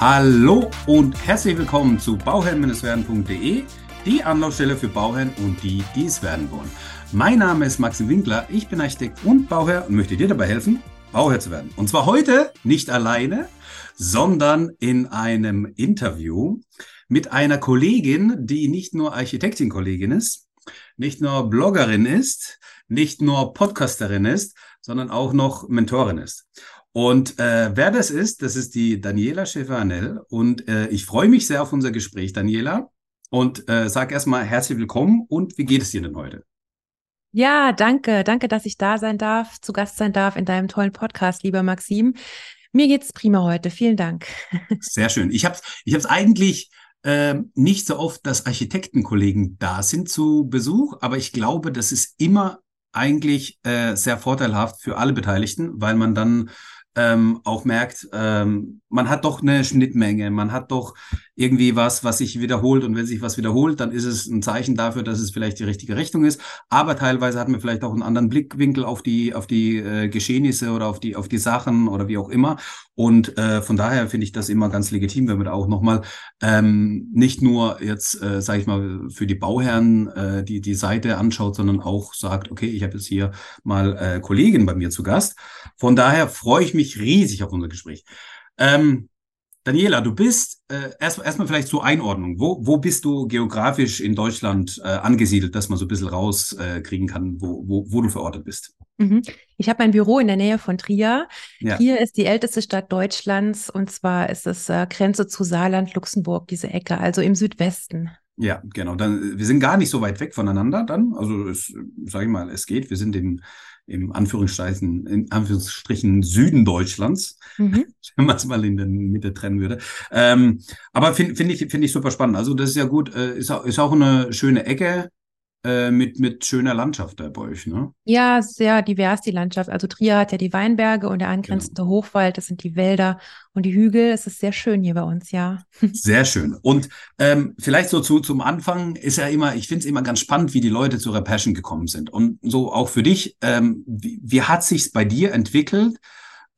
Hallo und herzlich willkommen zu bauherren-werden.de, die Anlaufstelle für Bauherren und die, die es werden wollen. Mein Name ist Maxim Winkler, ich bin Architekt und Bauherr und möchte dir dabei helfen, Bauherr zu werden. Und zwar heute nicht alleine, sondern in einem Interview mit einer Kollegin, die nicht nur Architektin-Kollegin ist, nicht nur Bloggerin ist, nicht nur Podcasterin ist, sondern auch noch Mentorin ist. Und äh, wer das ist, das ist die Daniela Schäfer-Anell. Und äh, ich freue mich sehr auf unser Gespräch, Daniela. Und äh, sag erstmal herzlich willkommen und wie geht es dir denn heute? Ja, danke. Danke, dass ich da sein darf, zu Gast sein darf in deinem tollen Podcast, lieber Maxim. Mir geht's prima heute. Vielen Dank. Sehr schön. Ich habe es ich hab's eigentlich äh, nicht so oft, dass Architektenkollegen da sind zu Besuch, aber ich glaube, das ist immer eigentlich äh, sehr vorteilhaft für alle Beteiligten, weil man dann ähm, auch merkt, ähm, man hat doch eine Schnittmenge, man hat doch irgendwie was, was sich wiederholt und wenn sich was wiederholt, dann ist es ein Zeichen dafür, dass es vielleicht die richtige Richtung ist. Aber teilweise hat man vielleicht auch einen anderen Blickwinkel auf die auf die äh, Geschehnisse oder auf die auf die Sachen oder wie auch immer. Und äh, von daher finde ich das immer ganz legitim, wenn man da auch nochmal ähm, nicht nur jetzt, äh, sage ich mal, für die Bauherren äh, die die Seite anschaut, sondern auch sagt, okay, ich habe jetzt hier mal äh, Kollegen bei mir zu Gast. Von daher freue ich mich riesig auf unser Gespräch. Ähm, Daniela, du bist äh, erstmal erst vielleicht zur Einordnung. Wo, wo bist du geografisch in Deutschland äh, angesiedelt, dass man so ein bisschen rauskriegen äh, kann, wo, wo, wo du verortet bist? Mhm. Ich habe mein Büro in der Nähe von Trier. Ja. Trier ist die älteste Stadt Deutschlands und zwar ist es äh, Grenze zu Saarland, Luxemburg, diese Ecke, also im Südwesten. Ja, genau. Dann, wir sind gar nicht so weit weg voneinander dann. Also, sage ich mal, es geht. Wir sind in im Anführungsstrichen, in Anführungsstrichen Süden Deutschlands, mhm. wenn man es mal in der Mitte trennen würde. Ähm, aber finde find ich, finde ich super spannend. Also das ist ja gut, äh, ist, auch, ist auch eine schöne Ecke äh, mit, mit schöner Landschaft da bei euch, ne? Ja, sehr divers die Landschaft. Also Trier hat ja die Weinberge und der angrenzende genau. Hochwald, das sind die Wälder und die Hügel. Es ist sehr schön hier bei uns, ja. Sehr schön. Und ähm, vielleicht so zu, zum Anfang ist ja immer, ich finde es immer ganz spannend, wie die Leute zu ihrer Passion gekommen sind. Und so auch für dich, ähm, wie, wie hat sich's bei dir entwickelt?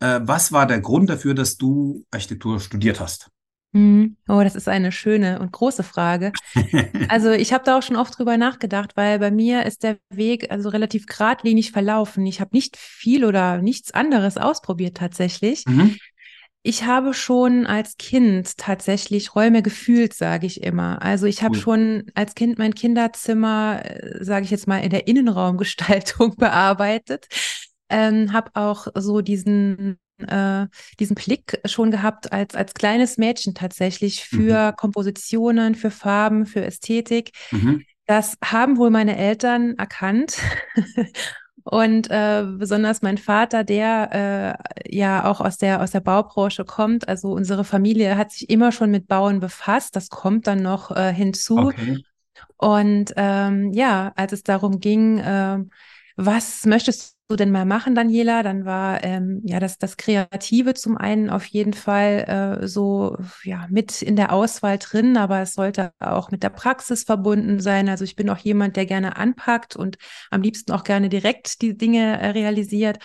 Äh, was war der Grund dafür, dass du Architektur studiert hast? Hm. Oh, das ist eine schöne und große Frage. Also ich habe da auch schon oft drüber nachgedacht, weil bei mir ist der Weg also relativ geradlinig verlaufen. Ich habe nicht viel oder nichts anderes ausprobiert tatsächlich. Mhm. Ich habe schon als Kind tatsächlich Räume gefühlt, sage ich immer. Also ich habe cool. schon als Kind mein Kinderzimmer, äh, sage ich jetzt mal, in der Innenraumgestaltung bearbeitet. Ähm, habe auch so diesen äh, diesen Blick schon gehabt als, als kleines Mädchen tatsächlich für mhm. Kompositionen, für Farben, für Ästhetik. Mhm. Das haben wohl meine Eltern erkannt. Und äh, besonders mein Vater, der äh, ja auch aus der, aus der Baubranche kommt. Also unsere Familie hat sich immer schon mit Bauen befasst. Das kommt dann noch äh, hinzu. Okay. Und ähm, ja, als es darum ging, äh, was möchtest du denn mal machen, Daniela? Dann war ähm, ja das, das Kreative zum einen auf jeden Fall äh, so ja mit in der Auswahl drin, aber es sollte auch mit der Praxis verbunden sein. Also ich bin auch jemand, der gerne anpackt und am liebsten auch gerne direkt die Dinge äh, realisiert.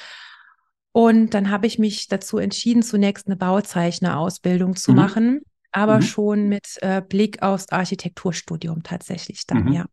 Und dann habe ich mich dazu entschieden, zunächst eine Bauzeichnerausbildung zu mhm. machen, aber mhm. schon mit äh, Blick aufs Architekturstudium tatsächlich dann, mhm. ja.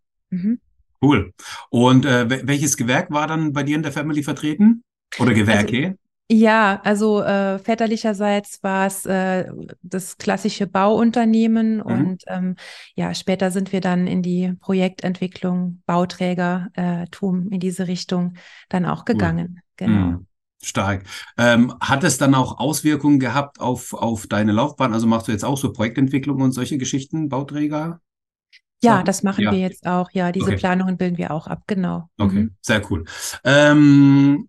Cool. Und äh, welches Gewerk war dann bei dir in der Family vertreten? Oder Gewerke? Also, ja, also äh, väterlicherseits war es äh, das klassische Bauunternehmen mhm. und ähm, ja, später sind wir dann in die Projektentwicklung, Bauträgertum in diese Richtung dann auch gegangen. Cool. Genau. Mhm. Stark. Ähm, hat es dann auch Auswirkungen gehabt auf, auf deine Laufbahn? Also machst du jetzt auch so Projektentwicklung und solche Geschichten, Bauträger? Ja, das machen ja. wir jetzt auch. Ja, diese okay. Planungen bilden wir auch ab, genau. Okay, mhm. sehr cool. Ähm,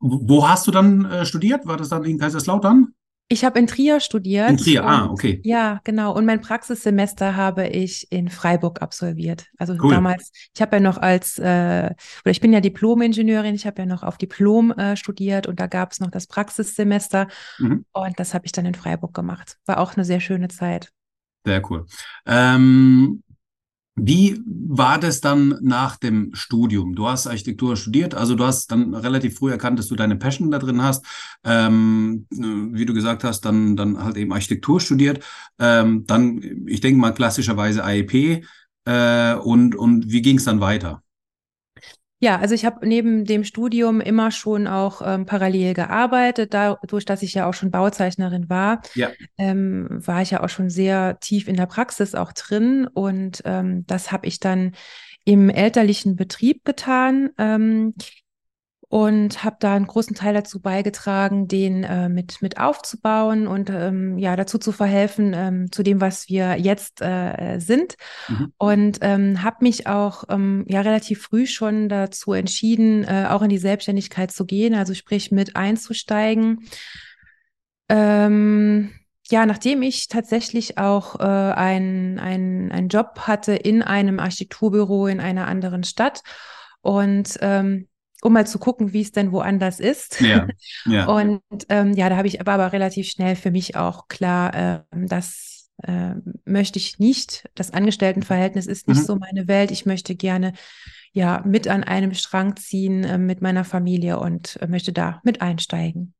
wo hast du dann äh, studiert? War das dann in Kaiserslautern? Ich habe in Trier studiert. In Trier, ah, okay. Ja, genau. Und mein Praxissemester habe ich in Freiburg absolviert. Also cool. damals, ich habe ja noch als, äh, oder ich bin ja Diplom-Ingenieurin, ich habe ja noch auf Diplom äh, studiert und da gab es noch das Praxissemester mhm. und das habe ich dann in Freiburg gemacht. War auch eine sehr schöne Zeit. Sehr cool. Ähm, Wie war das dann nach dem Studium? Du hast Architektur studiert, also du hast dann relativ früh erkannt, dass du deine Passion da drin hast. Ähm, wie du gesagt hast, dann, dann halt eben Architektur studiert. Ähm, dann, ich denke mal, klassischerweise AEP. Äh, und, und wie ging es dann weiter? Ja, also ich habe neben dem Studium immer schon auch ähm, parallel gearbeitet. Dadurch, dass ich ja auch schon Bauzeichnerin war, ja. ähm, war ich ja auch schon sehr tief in der Praxis auch drin. Und ähm, das habe ich dann im elterlichen Betrieb getan. Und habe da einen großen Teil dazu beigetragen, den äh, mit, mit aufzubauen und ähm, ja, dazu zu verhelfen, ähm, zu dem, was wir jetzt äh, sind. Mhm. Und ähm, habe mich auch ähm, ja relativ früh schon dazu entschieden, äh, auch in die Selbstständigkeit zu gehen, also sprich mit einzusteigen. Ähm, ja, nachdem ich tatsächlich auch äh, einen ein Job hatte in einem Architekturbüro in einer anderen Stadt und ähm, um mal zu gucken, wie es denn woanders ist. Ja, ja. Und ähm, ja, da habe ich aber, aber relativ schnell für mich auch klar, äh, das äh, möchte ich nicht. Das Angestelltenverhältnis ist nicht mhm. so meine Welt. Ich möchte gerne ja mit an einem Strang ziehen äh, mit meiner Familie und äh, möchte da mit einsteigen.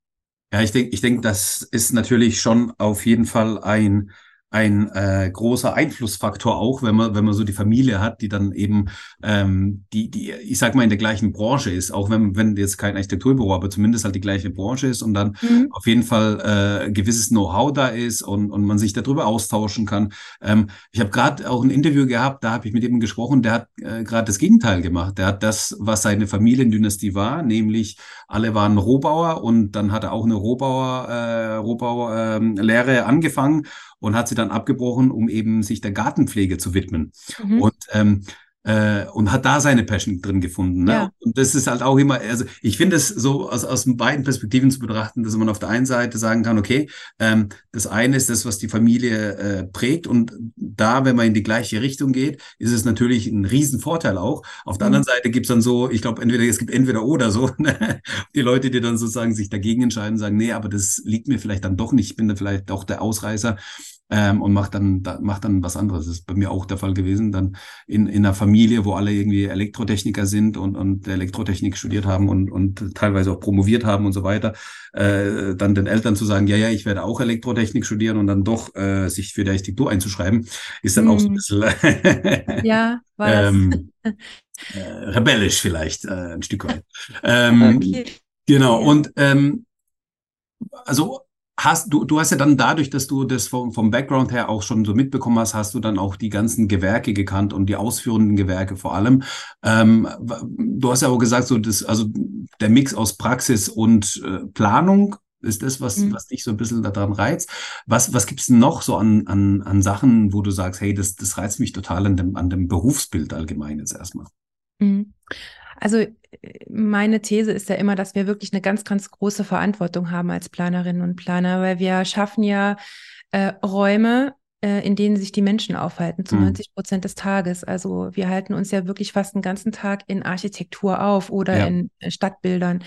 Ja, ich denke, ich denke, das ist natürlich schon auf jeden Fall ein ein äh, großer Einflussfaktor auch, wenn man wenn man so die Familie hat, die dann eben ähm, die die ich sag mal in der gleichen Branche ist, auch wenn wenn jetzt kein Architekturbüro, aber zumindest halt die gleiche Branche ist und dann mhm. auf jeden Fall äh, gewisses Know-how da ist und und man sich darüber austauschen kann. Ähm, ich habe gerade auch ein Interview gehabt, da habe ich mit ihm gesprochen, der hat äh, gerade das Gegenteil gemacht. Der hat das, was seine Familiendynastie war, nämlich alle waren Rohbauer und dann hat er auch eine Rohbauer äh, Rohbauer äh, Lehre angefangen und hat sie dann abgebrochen, um eben sich der Gartenpflege zu widmen. Mhm. Und ähm, äh, und hat da seine Passion drin gefunden. Ne? Ja. Und das ist halt auch immer, also ich finde es so aus, aus beiden Perspektiven zu betrachten, dass man auf der einen Seite sagen kann, okay, ähm, das eine ist das, was die Familie äh, prägt und da, wenn man in die gleiche Richtung geht, ist es natürlich ein Riesenvorteil auch. Auf der mhm. anderen Seite gibt's dann so, ich glaube, entweder es gibt entweder oder so, ne? die Leute, die dann sozusagen sich dagegen entscheiden, sagen, nee, aber das liegt mir vielleicht dann doch nicht, ich bin da vielleicht doch der Ausreißer ähm, und macht dann, da, macht dann was anderes. Das ist bei mir auch der Fall gewesen. Dann in, in einer Familie, wo alle irgendwie Elektrotechniker sind und, und Elektrotechnik studiert haben und, und teilweise auch promoviert haben und so weiter, äh, dann den Eltern zu sagen, ja, ja, ich werde auch Elektrotechnik studieren und dann doch äh, sich für die Architektur einzuschreiben, ist dann hm. auch so ein hm. bisschen ja, war ähm, äh, rebellisch vielleicht äh, ein Stück weit. Ähm, okay. Genau, und ähm, also hast du, du hast ja dann dadurch, dass du das vom, vom Background her auch schon so mitbekommen hast, hast du dann auch die ganzen Gewerke gekannt und die ausführenden Gewerke vor allem. Ähm, du hast ja auch gesagt, so das, also der Mix aus Praxis und äh, Planung ist das, was, mhm. was dich so ein bisschen daran reizt. Was, was gibt's noch so an, an, an Sachen, wo du sagst, hey, das, das reizt mich total an dem, an dem Berufsbild allgemein jetzt erstmal? Mhm. Also meine These ist ja immer, dass wir wirklich eine ganz, ganz große Verantwortung haben als Planerinnen und Planer, weil wir schaffen ja äh, Räume, äh, in denen sich die Menschen aufhalten, zu mhm. 90 Prozent des Tages. Also wir halten uns ja wirklich fast den ganzen Tag in Architektur auf oder ja. in äh, Stadtbildern.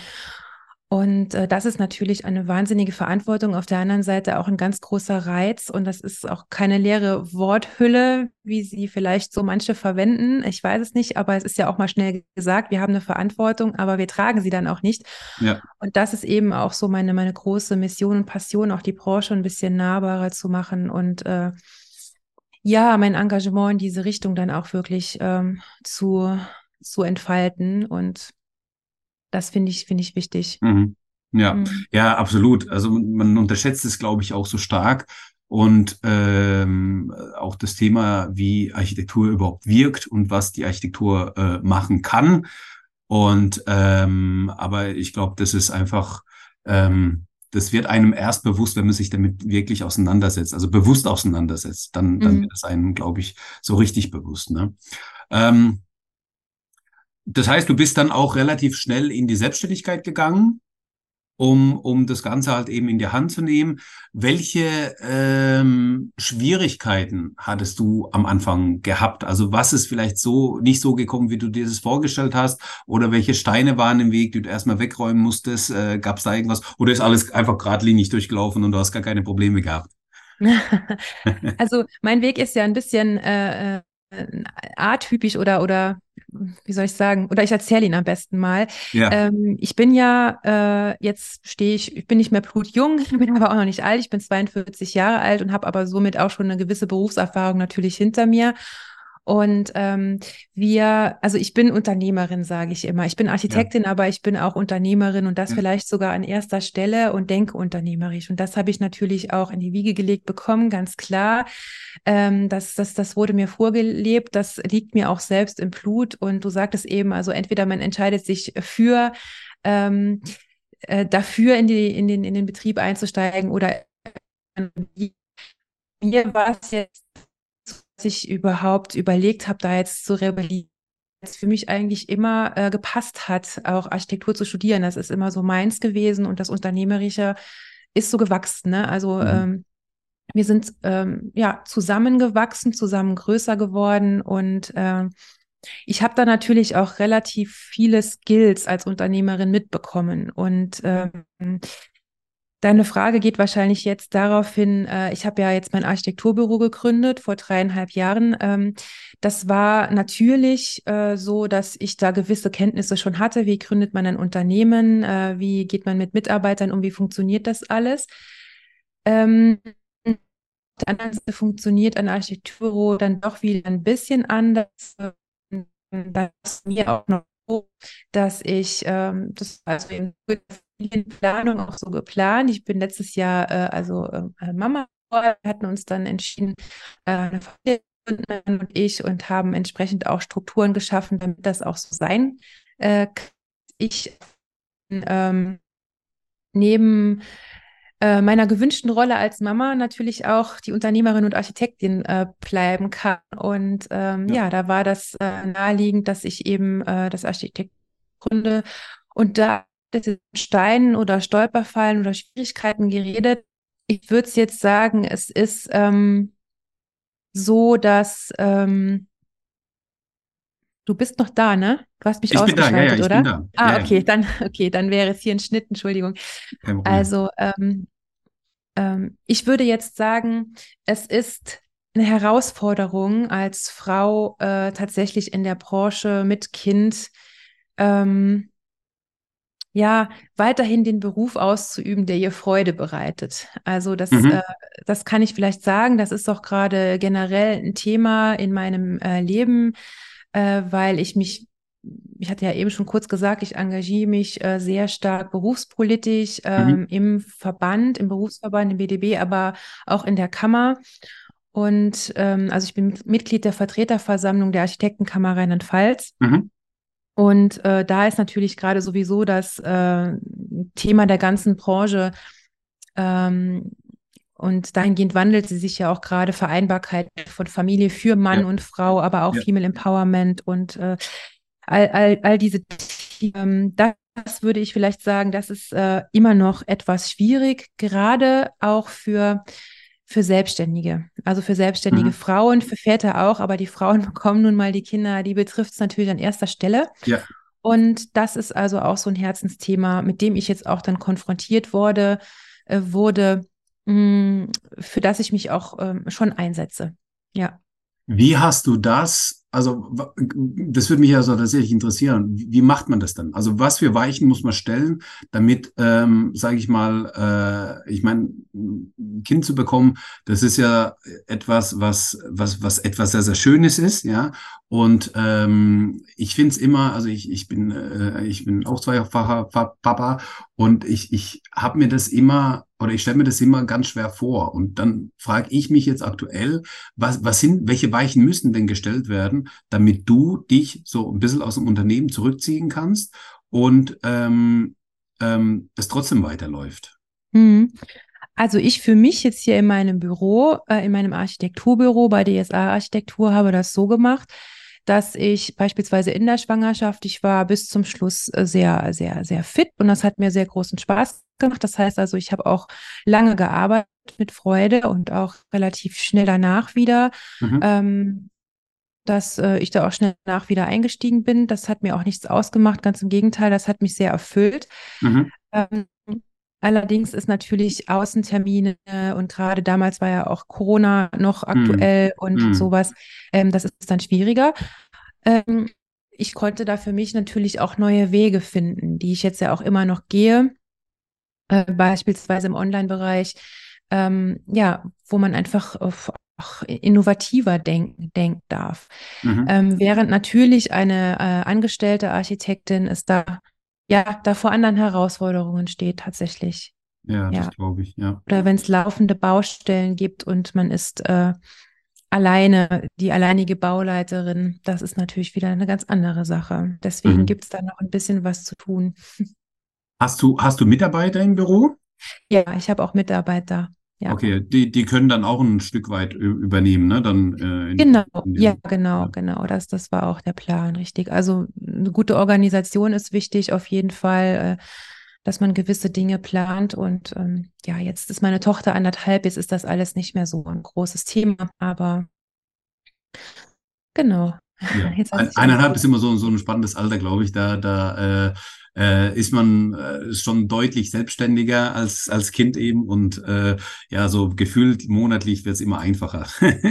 Und äh, das ist natürlich eine wahnsinnige Verantwortung, auf der anderen Seite auch ein ganz großer Reiz. Und das ist auch keine leere Worthülle, wie sie vielleicht so manche verwenden. Ich weiß es nicht, aber es ist ja auch mal schnell gesagt, wir haben eine Verantwortung, aber wir tragen sie dann auch nicht. Ja. Und das ist eben auch so meine, meine große Mission und Passion, auch die Branche ein bisschen nahbarer zu machen und äh, ja, mein Engagement in diese Richtung dann auch wirklich ähm, zu, zu entfalten und das finde ich, finde ich wichtig. Mhm. Ja, mhm. ja, absolut. Also man unterschätzt es, glaube ich, auch so stark. Und ähm, auch das Thema, wie Architektur überhaupt wirkt und was die Architektur äh, machen kann. Und ähm, aber ich glaube, das ist einfach, ähm, das wird einem erst bewusst, wenn man sich damit wirklich auseinandersetzt, also bewusst auseinandersetzt. Dann, dann mhm. wird es einem, glaube ich, so richtig bewusst. Ne? Ähm, das heißt, du bist dann auch relativ schnell in die Selbstständigkeit gegangen, um, um das Ganze halt eben in die Hand zu nehmen. Welche ähm, Schwierigkeiten hattest du am Anfang gehabt? Also was ist vielleicht so nicht so gekommen, wie du dir das vorgestellt hast? Oder welche Steine waren im Weg, die du erstmal wegräumen musstest? Äh, Gab es da irgendwas? Oder ist alles einfach geradlinig durchgelaufen und du hast gar keine Probleme gehabt? also mein Weg ist ja ein bisschen äh, äh atypisch oder, oder wie soll ich sagen, oder ich erzähle ihn am besten mal. Ja. Ähm, ich bin ja, äh, jetzt stehe ich, ich bin nicht mehr blutjung, bin aber auch noch nicht alt, ich bin 42 Jahre alt und habe aber somit auch schon eine gewisse Berufserfahrung natürlich hinter mir. Und ähm, wir, also ich bin Unternehmerin, sage ich immer. Ich bin Architektin, ja. aber ich bin auch Unternehmerin und das ja. vielleicht sogar an erster Stelle und denke unternehmerisch. Und das habe ich natürlich auch in die Wiege gelegt bekommen, ganz klar. Ähm, das, das, das wurde mir vorgelebt, das liegt mir auch selbst im Blut. Und du sagtest eben, also entweder man entscheidet sich für ähm, äh, dafür in, die, in, den, in den Betrieb einzusteigen oder mir war es jetzt ich überhaupt überlegt habe, da jetzt zu rebellieren, es für mich eigentlich immer äh, gepasst hat, auch Architektur zu studieren. Das ist immer so meins gewesen und das Unternehmerische ist so gewachsen. Ne? Also mhm. ähm, wir sind ähm, ja zusammengewachsen, zusammen größer geworden und äh, ich habe da natürlich auch relativ viele Skills als Unternehmerin mitbekommen und ähm, Deine Frage geht wahrscheinlich jetzt darauf hin, äh, ich habe ja jetzt mein Architekturbüro gegründet vor dreieinhalb Jahren. Ähm, das war natürlich äh, so, dass ich da gewisse Kenntnisse schon hatte. Wie gründet man ein Unternehmen? Äh, wie geht man mit Mitarbeitern um? Wie funktioniert das alles? Ähm, der anderen Seite funktioniert ein Architekturbüro dann doch wieder ein bisschen anders. Das mir auch noch dass ich ähm, das also in Familienplanung auch so geplant. Ich bin letztes Jahr äh, also äh, Mama, hatten uns dann entschieden, äh, und ich und haben entsprechend auch Strukturen geschaffen, damit das auch so sein äh, kann. Ich ähm, neben meiner gewünschten Rolle als Mama natürlich auch die Unternehmerin und Architektin äh, bleiben kann. Und ähm, ja. ja. da war das äh, naheliegend, dass ich eben äh, das Architekt gründe. Und da Steinen oder Stolperfallen oder Schwierigkeiten geredet. Ich würde es jetzt sagen, es ist ähm, so, dass ähm, du bist noch da, ne? Du hast mich ich ausgeschaltet, bin da, ja, ja, oder? Bin da. Ah, okay, dann okay, dann wäre es hier ein Schnitt, Entschuldigung. Also ähm, ähm, ich würde jetzt sagen, es ist eine Herausforderung als Frau äh, tatsächlich in der Branche mit Kind ähm, ja, weiterhin den Beruf auszuüben, der ihr Freude bereitet. Also das, mhm. äh, das kann ich vielleicht sagen. Das ist doch gerade generell ein Thema in meinem äh, Leben, äh, weil ich mich, ich hatte ja eben schon kurz gesagt, ich engagiere mich äh, sehr stark berufspolitisch ähm, mhm. im Verband, im Berufsverband, im BDB, aber auch in der Kammer. Und ähm, also ich bin Mitglied der Vertreterversammlung der Architektenkammer Rheinland-Pfalz. Mhm. Und äh, da ist natürlich gerade sowieso das äh, Thema der ganzen Branche ähm, und dahingehend wandelt sie sich ja auch gerade Vereinbarkeit von Familie für Mann ja. und Frau, aber auch ja. Female Empowerment und äh, all, all, all diese Themen. Das würde ich vielleicht sagen, das ist äh, immer noch etwas schwierig, gerade auch für für Selbstständige, also für selbstständige mhm. Frauen, für Väter auch, aber die Frauen bekommen nun mal die Kinder, die betrifft es natürlich an erster Stelle. Ja. Und das ist also auch so ein Herzensthema, mit dem ich jetzt auch dann konfrontiert wurde, äh, wurde, mh, mm, für das ich mich auch ähm, schon einsetze. Ja. Wie hast du das also das würde mich ja so tatsächlich interessieren. Wie macht man das dann? Also was für Weichen muss man stellen, damit, ähm, sage ich mal, äh, ich meine, ein Kind zu bekommen, das ist ja etwas, was was was etwas sehr sehr Schönes ist, ja. Und ähm, ich finde es immer, also ich ich bin äh, ich bin auch zweifacher Papa und ich ich habe mir das immer oder ich stelle mir das immer ganz schwer vor. Und dann frage ich mich jetzt aktuell, was, was sind, welche Weichen müssen denn gestellt werden, damit du dich so ein bisschen aus dem Unternehmen zurückziehen kannst und ähm, ähm, es trotzdem weiterläuft? Mhm. Also ich für mich jetzt hier in meinem Büro, äh, in meinem Architekturbüro bei DSA Architektur habe das so gemacht, dass ich beispielsweise in der Schwangerschaft, ich war bis zum Schluss äh, sehr, sehr, sehr fit und das hat mir sehr großen Spaß gemacht. Das heißt also, ich habe auch lange gearbeitet mit Freude und auch relativ schnell danach wieder. Mhm. Ähm, dass äh, ich da auch schnell nach wieder eingestiegen bin. Das hat mir auch nichts ausgemacht, ganz im Gegenteil, das hat mich sehr erfüllt. Mhm. Ähm, Allerdings ist natürlich Außentermine und gerade damals war ja auch Corona noch aktuell mm. und mm. sowas. Ähm, das ist dann schwieriger. Ähm, ich konnte da für mich natürlich auch neue Wege finden, die ich jetzt ja auch immer noch gehe, äh, beispielsweise im Online-Bereich, ähm, ja, wo man einfach auch innovativer denken, denken darf. Mhm. Ähm, während natürlich eine äh, angestellte Architektin es da ja, da vor anderen Herausforderungen steht tatsächlich. Ja, das glaube ich, ja. Oder wenn es laufende Baustellen gibt und man ist äh, alleine, die alleinige Bauleiterin, das ist natürlich wieder eine ganz andere Sache. Deswegen mhm. gibt es da noch ein bisschen was zu tun. Hast du, hast du Mitarbeiter im Büro? Ja, ich habe auch Mitarbeiter. Ja. Okay, die, die können dann auch ein Stück weit übernehmen, ne? Dann, äh, genau, ja, genau, ja. genau. Das, das war auch der Plan, richtig. Also eine gute Organisation ist wichtig, auf jeden Fall, äh, dass man gewisse Dinge plant. Und ähm, ja, jetzt ist meine Tochter anderthalb, jetzt ist das alles nicht mehr so ein großes Thema, aber genau. Ja. Ein, eineinhalb ist immer so, so ein spannendes Alter, glaube ich. Da, da äh, äh, ist man äh, schon deutlich selbstständiger als, als Kind eben und äh, ja, so gefühlt monatlich wird es immer einfacher.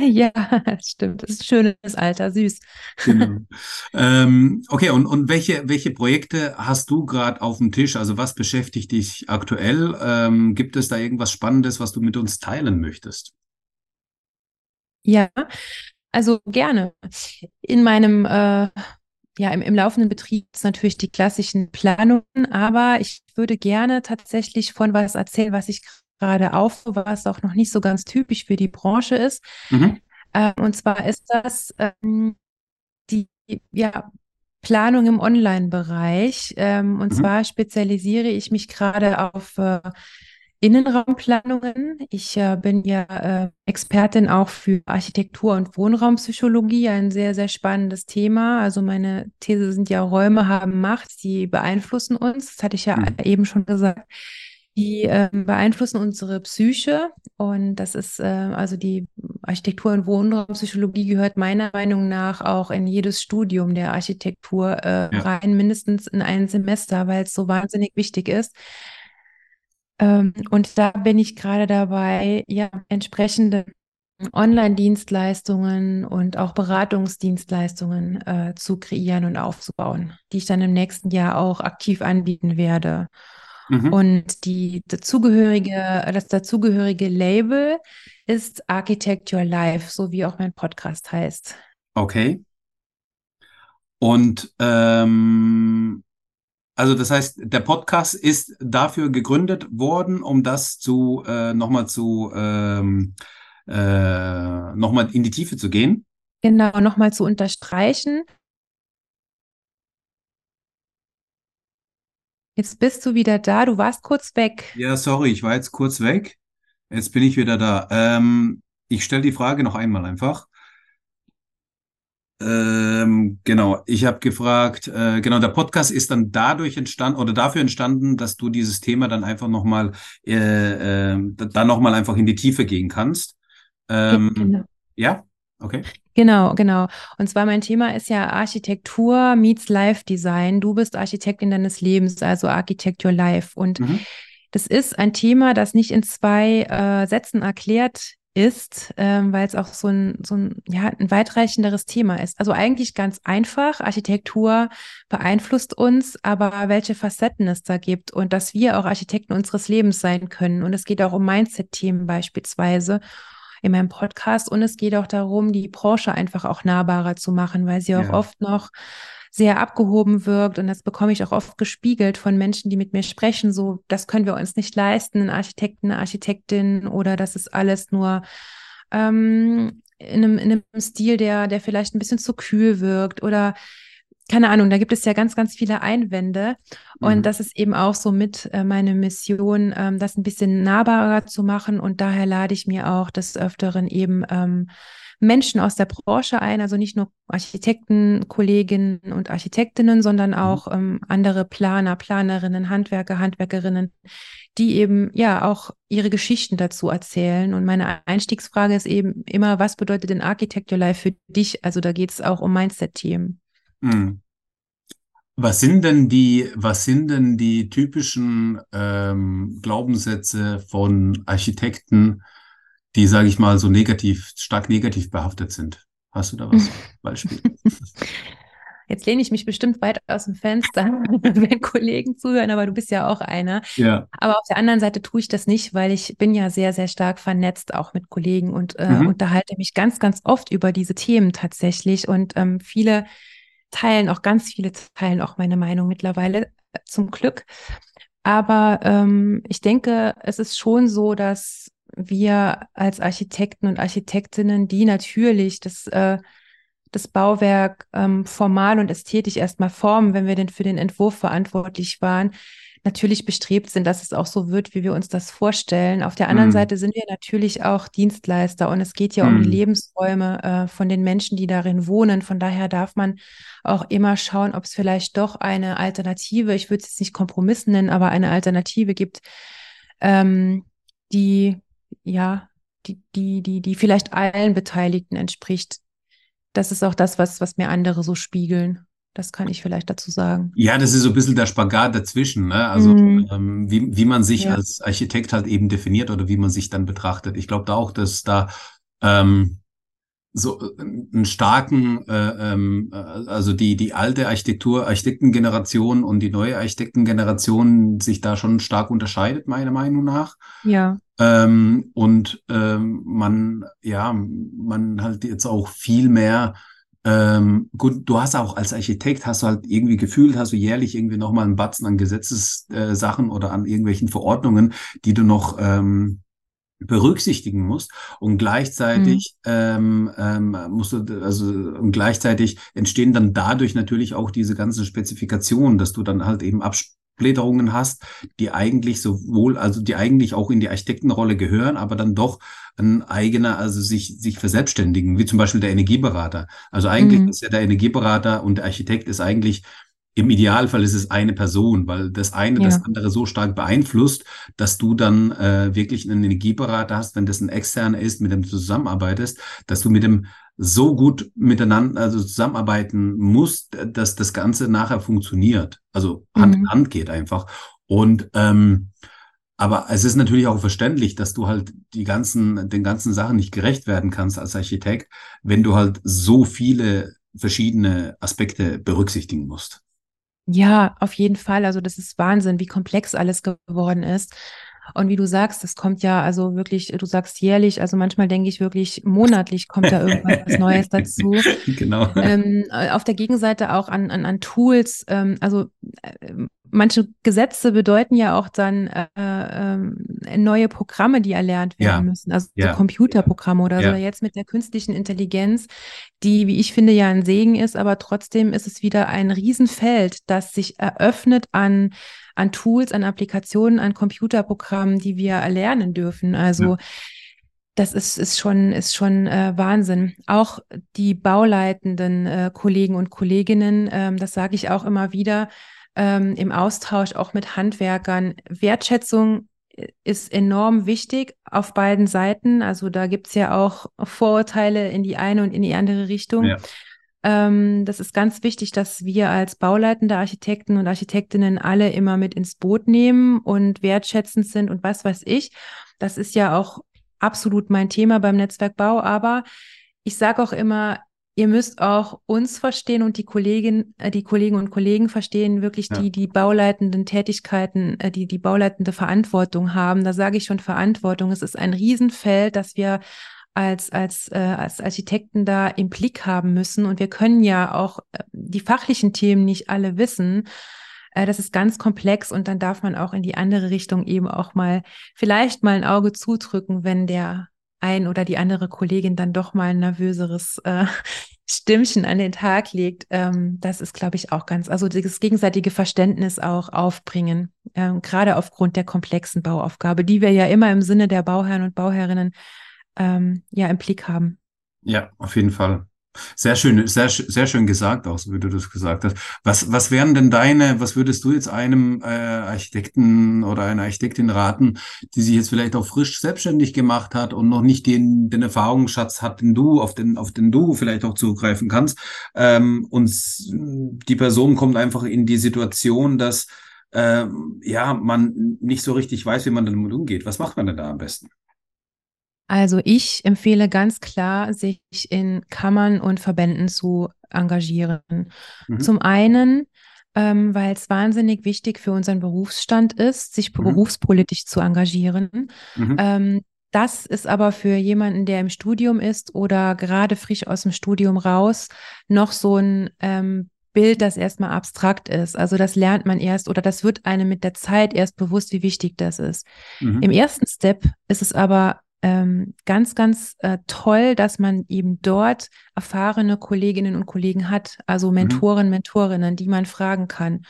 ja, das stimmt. Das ist ein schönes Alter, süß. genau. Ähm, okay, und, und welche, welche Projekte hast du gerade auf dem Tisch? Also was beschäftigt dich aktuell? Ähm, gibt es da irgendwas Spannendes, was du mit uns teilen möchtest? Ja, also gerne. In meinem äh, ja, im, im laufenden Betrieb ist natürlich die klassischen Planungen, aber ich würde gerne tatsächlich von was erzählen, was ich gerade auf, was auch noch nicht so ganz typisch für die Branche ist. Mhm. Ähm, und zwar ist das ähm, die ja, Planung im Online-Bereich. Ähm, und mhm. zwar spezialisiere ich mich gerade auf äh, Innenraumplanungen. Ich äh, bin ja äh, Expertin auch für Architektur und Wohnraumpsychologie, ein sehr, sehr spannendes Thema. Also meine These sind ja, Räume haben Macht, die beeinflussen uns. Das hatte ich ja mhm. eben schon gesagt. Die äh, beeinflussen unsere Psyche und das ist äh, also die Architektur und Wohnraumpsychologie gehört meiner Meinung nach auch in jedes Studium der Architektur äh, ja. rein, mindestens in ein Semester, weil es so wahnsinnig wichtig ist. Ähm, und da bin ich gerade dabei, ja, entsprechende Online-Dienstleistungen und auch Beratungsdienstleistungen äh, zu kreieren und aufzubauen, die ich dann im nächsten Jahr auch aktiv anbieten werde. Mhm. Und die dazugehörige, das dazugehörige Label ist Architect Your Life, so wie auch mein Podcast heißt. Okay. Und ähm, also das heißt, der Podcast ist dafür gegründet worden, um das zu äh, nochmal zu ähm, äh, nochmal in die Tiefe zu gehen. Genau, nochmal zu unterstreichen. Jetzt bist du wieder da, du warst kurz weg. Ja, sorry, ich war jetzt kurz weg. Jetzt bin ich wieder da. Ähm, ich stelle die Frage noch einmal einfach. Ähm, genau, ich habe gefragt, äh, genau, der Podcast ist dann dadurch entstanden oder dafür entstanden, dass du dieses Thema dann einfach nochmal, äh, äh, dann nochmal einfach in die Tiefe gehen kannst. Ähm, genau. Ja, okay. Genau, genau. Und zwar mein Thema ist ja Architektur meets Life Design. Du bist Architektin deines Lebens, also Architect Your Life. Und mhm. das ist ein Thema, das nicht in zwei äh, Sätzen erklärt ist, ähm, weil es auch so ein, so ein, ja, ein weitreichenderes Thema ist. Also eigentlich ganz einfach. Architektur beeinflusst uns, aber welche Facetten es da gibt und dass wir auch Architekten unseres Lebens sein können. Und es geht auch um Mindset-Themen beispielsweise in meinem Podcast. Und es geht auch darum, die Branche einfach auch nahbarer zu machen, weil sie ja. auch oft noch sehr abgehoben wirkt. Und das bekomme ich auch oft gespiegelt von Menschen, die mit mir sprechen, so, das können wir uns nicht leisten, ein Architekten, eine Architektin oder das ist alles nur ähm, in, einem, in einem Stil, der, der vielleicht ein bisschen zu kühl wirkt oder keine Ahnung, da gibt es ja ganz, ganz viele Einwände. Und mhm. das ist eben auch so mit äh, meine Mission, ähm, das ein bisschen nahbarer zu machen. Und daher lade ich mir auch des Öfteren eben ähm, Menschen aus der Branche ein, also nicht nur Architekten, Kolleginnen und Architektinnen, sondern mhm. auch ähm, andere Planer, Planerinnen, Handwerker, Handwerkerinnen, die eben ja auch ihre Geschichten dazu erzählen. Und meine Einstiegsfrage ist eben immer, was bedeutet denn Architecture Life für dich? Also da geht es auch um Mindset-Themen. Mhm. Was sind denn die, was sind denn die typischen ähm, Glaubenssätze von Architekten, die, sage ich mal, so negativ, stark negativ behaftet sind? Hast du da was? Beispiel? Jetzt lehne ich mich bestimmt weit aus dem Fenster, wenn Kollegen zuhören, aber du bist ja auch einer. Ja. Aber auf der anderen Seite tue ich das nicht, weil ich bin ja sehr, sehr stark vernetzt auch mit Kollegen und äh, mhm. unterhalte mich ganz, ganz oft über diese Themen tatsächlich. Und ähm, viele teilen auch, ganz viele teilen auch meine Meinung mittlerweile, äh, zum Glück. Aber ähm, ich denke, es ist schon so, dass wir als Architekten und Architektinnen, die natürlich das äh, das Bauwerk ähm, formal und ästhetisch erstmal formen, wenn wir denn für den Entwurf verantwortlich waren, natürlich bestrebt sind, dass es auch so wird, wie wir uns das vorstellen. Auf der anderen mm. Seite sind wir natürlich auch Dienstleister und es geht ja mm. um die mhm. Lebensräume äh, von den Menschen, die darin wohnen. Von daher darf man auch immer schauen, ob es vielleicht doch eine Alternative, ich würde es jetzt nicht Kompromissen nennen, aber eine Alternative gibt, ähm, die ja, die, die, die, die vielleicht allen Beteiligten entspricht das ist auch das, was, was mir andere so spiegeln. Das kann ich vielleicht dazu sagen. Ja, das ist so ein bisschen der Spagat dazwischen, ne? Also mm. ähm, wie, wie man sich ja. als Architekt halt eben definiert oder wie man sich dann betrachtet. Ich glaube da auch, dass da ähm, so äh, einen starken, äh, ähm, äh, also die, die alte Architektur, Architektengeneration und die neue Architektengeneration sich da schon stark unterscheidet, meiner Meinung nach. Ja. Ähm, und ähm, man, ja, man halt jetzt auch viel mehr ähm, gut, du hast auch als Architekt, hast du halt irgendwie gefühlt, hast du jährlich irgendwie nochmal einen Batzen an Gesetzessachen äh, oder an irgendwelchen Verordnungen, die du noch ähm, berücksichtigen musst und gleichzeitig mhm. ähm, ähm, musst du also und gleichzeitig entstehen dann dadurch natürlich auch diese ganzen Spezifikationen, dass du dann halt eben Abs Blätterungen hast, die eigentlich sowohl, also die eigentlich auch in die Architektenrolle gehören, aber dann doch ein eigener, also sich, sich verselbstständigen, wie zum Beispiel der Energieberater. Also eigentlich mhm. ist ja der Energieberater und der Architekt ist eigentlich im Idealfall ist es eine Person, weil das eine ja. das andere so stark beeinflusst, dass du dann äh, wirklich einen Energieberater hast, wenn das ein externer ist, mit dem du zusammenarbeitest, dass du mit dem so gut miteinander also zusammenarbeiten musst, dass das Ganze nachher funktioniert. Also Hand mhm. in Hand geht einfach. Und ähm, aber es ist natürlich auch verständlich, dass du halt die ganzen, den ganzen Sachen nicht gerecht werden kannst als Architekt, wenn du halt so viele verschiedene Aspekte berücksichtigen musst. Ja, auf jeden Fall. Also das ist Wahnsinn, wie komplex alles geworden ist. Und wie du sagst, das kommt ja also wirklich, du sagst jährlich, also manchmal denke ich wirklich, monatlich kommt da irgendwas Neues dazu. Genau. Ähm, auf der Gegenseite auch an, an, an Tools, ähm, also äh, manche Gesetze bedeuten ja auch dann äh, äh, neue Programme, die erlernt werden ja. müssen, also ja. so Computerprogramme oder ja. so. Jetzt mit der künstlichen Intelligenz, die, wie ich finde, ja ein Segen ist, aber trotzdem ist es wieder ein Riesenfeld, das sich eröffnet an an Tools, an Applikationen, an Computerprogrammen, die wir erlernen dürfen. Also das ist, ist schon, ist schon äh, Wahnsinn. Auch die bauleitenden äh, Kollegen und Kolleginnen, ähm, das sage ich auch immer wieder, ähm, im Austausch auch mit Handwerkern. Wertschätzung ist enorm wichtig auf beiden Seiten. Also da gibt es ja auch Vorurteile in die eine und in die andere Richtung. Ja. Ähm, das ist ganz wichtig, dass wir als bauleitende Architekten und Architektinnen alle immer mit ins Boot nehmen und wertschätzend sind und was weiß ich. Das ist ja auch absolut mein Thema beim Netzwerkbau. Aber ich sage auch immer, ihr müsst auch uns verstehen und die Kollegin, äh, die Kollegen und Kollegen verstehen, wirklich ja. die, die bauleitenden Tätigkeiten, äh, die, die bauleitende Verantwortung haben. Da sage ich schon Verantwortung. Es ist ein Riesenfeld, das wir als, als, äh, als Architekten da im Blick haben müssen. Und wir können ja auch äh, die fachlichen Themen nicht alle wissen. Äh, das ist ganz komplex und dann darf man auch in die andere Richtung eben auch mal vielleicht mal ein Auge zudrücken, wenn der ein oder die andere Kollegin dann doch mal ein nervöseres äh, Stimmchen an den Tag legt, ähm, das ist, glaube ich, auch ganz, also das gegenseitige Verständnis auch aufbringen, ähm, gerade aufgrund der komplexen Bauaufgabe, die wir ja immer im Sinne der Bauherren und Bauherrinnen ähm, ja im Blick haben. Ja, auf jeden Fall. Sehr schön, sehr, sehr schön gesagt, auch so wie du das gesagt hast. Was, was wären denn deine, was würdest du jetzt einem äh, Architekten oder einer Architektin raten, die sich jetzt vielleicht auch frisch selbstständig gemacht hat und noch nicht den, den Erfahrungsschatz hat, den du, auf den, auf den du vielleicht auch zugreifen kannst? Ähm, und die Person kommt einfach in die Situation, dass äh, ja, man nicht so richtig weiß, wie man damit umgeht. Was macht man denn da am besten? Also ich empfehle ganz klar, sich in Kammern und Verbänden zu engagieren. Mhm. Zum einen, ähm, weil es wahnsinnig wichtig für unseren Berufsstand ist, sich mhm. berufspolitisch zu engagieren. Mhm. Ähm, das ist aber für jemanden, der im Studium ist oder gerade frisch aus dem Studium raus, noch so ein ähm, Bild, das erstmal abstrakt ist. Also das lernt man erst oder das wird einem mit der Zeit erst bewusst, wie wichtig das ist. Mhm. Im ersten Step ist es aber ähm, ganz, ganz äh, toll, dass man eben dort erfahrene Kolleginnen und Kollegen hat, also mhm. Mentoren, mhm. Mentorinnen, die man fragen kann.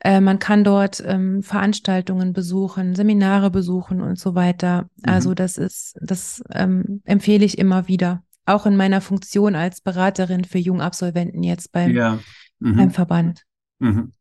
Äh, man kann dort ähm, Veranstaltungen besuchen, Seminare besuchen und so weiter. Mhm. Also das ist, das ähm, empfehle ich immer wieder. Auch in meiner Funktion als Beraterin für Jungabsolventen jetzt beim, ja. mhm. beim Verband. Mhm.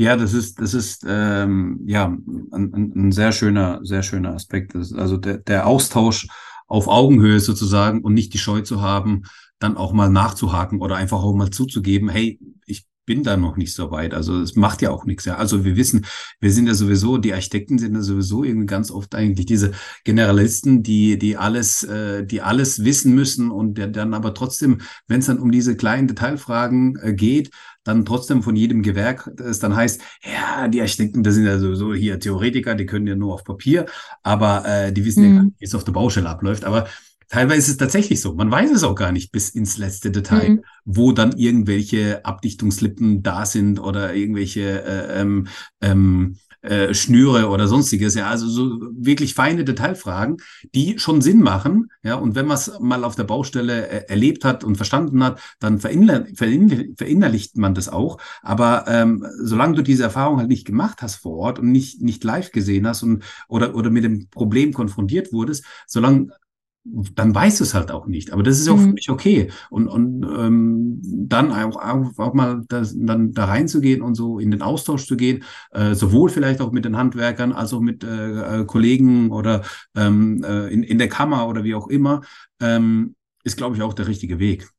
Ja, das ist, das ist ähm, ja ein, ein, sehr schöner, sehr schöner Aspekt. Also der, der Austausch auf Augenhöhe sozusagen und nicht die Scheu zu haben, dann auch mal nachzuhaken oder einfach auch mal zuzugeben, hey, ich bin da noch nicht so weit. Also es macht ja auch nichts. Ja. Also wir wissen, wir sind ja sowieso, die Architekten sind ja sowieso irgendwie ganz oft eigentlich diese Generalisten, die, die alles, äh, die alles wissen müssen und der dann aber trotzdem, wenn es dann um diese kleinen Detailfragen äh, geht, dann trotzdem von jedem Gewerk es dann heißt, ja, die Architekten, das sind ja sowieso hier Theoretiker, die können ja nur auf Papier, aber äh, die wissen mhm. ja gar nicht, wie es auf der Baustelle abläuft. Aber teilweise ist es tatsächlich so. Man weiß es auch gar nicht bis ins letzte Detail, mhm. wo dann irgendwelche Abdichtungslippen da sind oder irgendwelche äh, ähm, ähm, äh, Schnüre oder sonstiges. Ja, also so wirklich feine Detailfragen, die schon Sinn machen. Ja, und wenn man es mal auf der Baustelle äh, erlebt hat und verstanden hat, dann verinner verinner verinnerlicht man das auch. Aber ähm, solange du diese Erfahrung halt nicht gemacht hast vor Ort und nicht, nicht live gesehen hast und oder, oder mit dem Problem konfrontiert wurdest, solange dann weiß es halt auch nicht. Aber das ist auch mhm. für mich okay. Und, und ähm, dann auch, auch, auch mal das, dann da reinzugehen und so in den Austausch zu gehen, äh, sowohl vielleicht auch mit den Handwerkern als auch mit äh, äh Kollegen oder ähm, äh, in, in der Kammer oder wie auch immer, ähm, ist, glaube ich, auch der richtige Weg.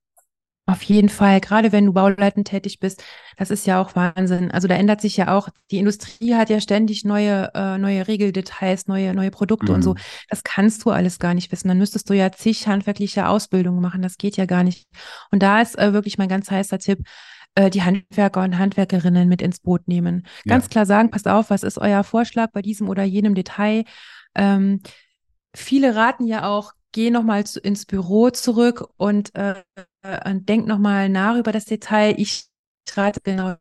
Auf jeden Fall, gerade wenn du bauleitend tätig bist, das ist ja auch Wahnsinn. Also da ändert sich ja auch, die Industrie hat ja ständig neue, äh, neue Regeldetails, neue, neue Produkte mhm. und so. Mhm. Das kannst du alles gar nicht wissen. Dann müsstest du ja zig handwerkliche Ausbildungen machen. Das geht ja gar nicht. Und da ist äh, wirklich mein ganz heißer Tipp, äh, die Handwerker und Handwerkerinnen mit ins Boot nehmen. Ganz ja. klar sagen, passt auf, was ist euer Vorschlag bei diesem oder jenem Detail? Ähm, viele raten ja auch, geh nochmal ins Büro zurück und äh, äh, denk nochmal nach über das Detail. Ich rate genau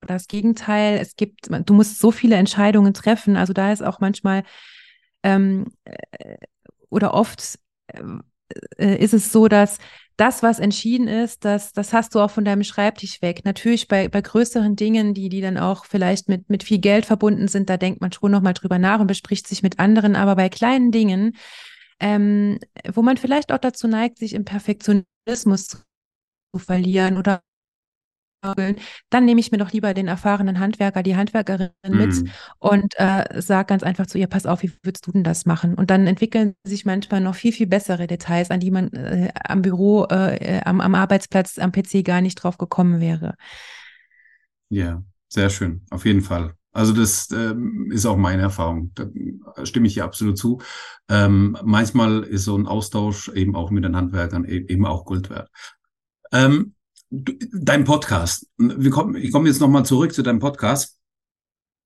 das Gegenteil. Es gibt, du musst so viele Entscheidungen treffen. Also da ist auch manchmal ähm, äh, oder oft äh, äh, ist es so, dass das, was entschieden ist, das, das hast du auch von deinem Schreibtisch weg. Natürlich bei, bei größeren Dingen, die, die dann auch vielleicht mit, mit viel Geld verbunden sind, da denkt man schon nochmal drüber nach und bespricht sich mit anderen. Aber bei kleinen Dingen, ähm, wo man vielleicht auch dazu neigt, sich im Perfektionismus zu verlieren oder dann nehme ich mir doch lieber den erfahrenen Handwerker, die Handwerkerin mit mm. und äh, sage ganz einfach zu ihr, pass auf, wie würdest du denn das machen? Und dann entwickeln sich manchmal noch viel, viel bessere Details, an die man äh, am Büro, äh, am, am Arbeitsplatz, am PC gar nicht drauf gekommen wäre. Ja, sehr schön, auf jeden Fall. Also das ähm, ist auch meine Erfahrung. Da stimme ich hier absolut zu. Ähm, manchmal ist so ein Austausch eben auch mit den Handwerkern e-, eben auch Gold wert. Ähm, du, dein Podcast. Wir kommen, ich komme jetzt nochmal zurück zu deinem Podcast.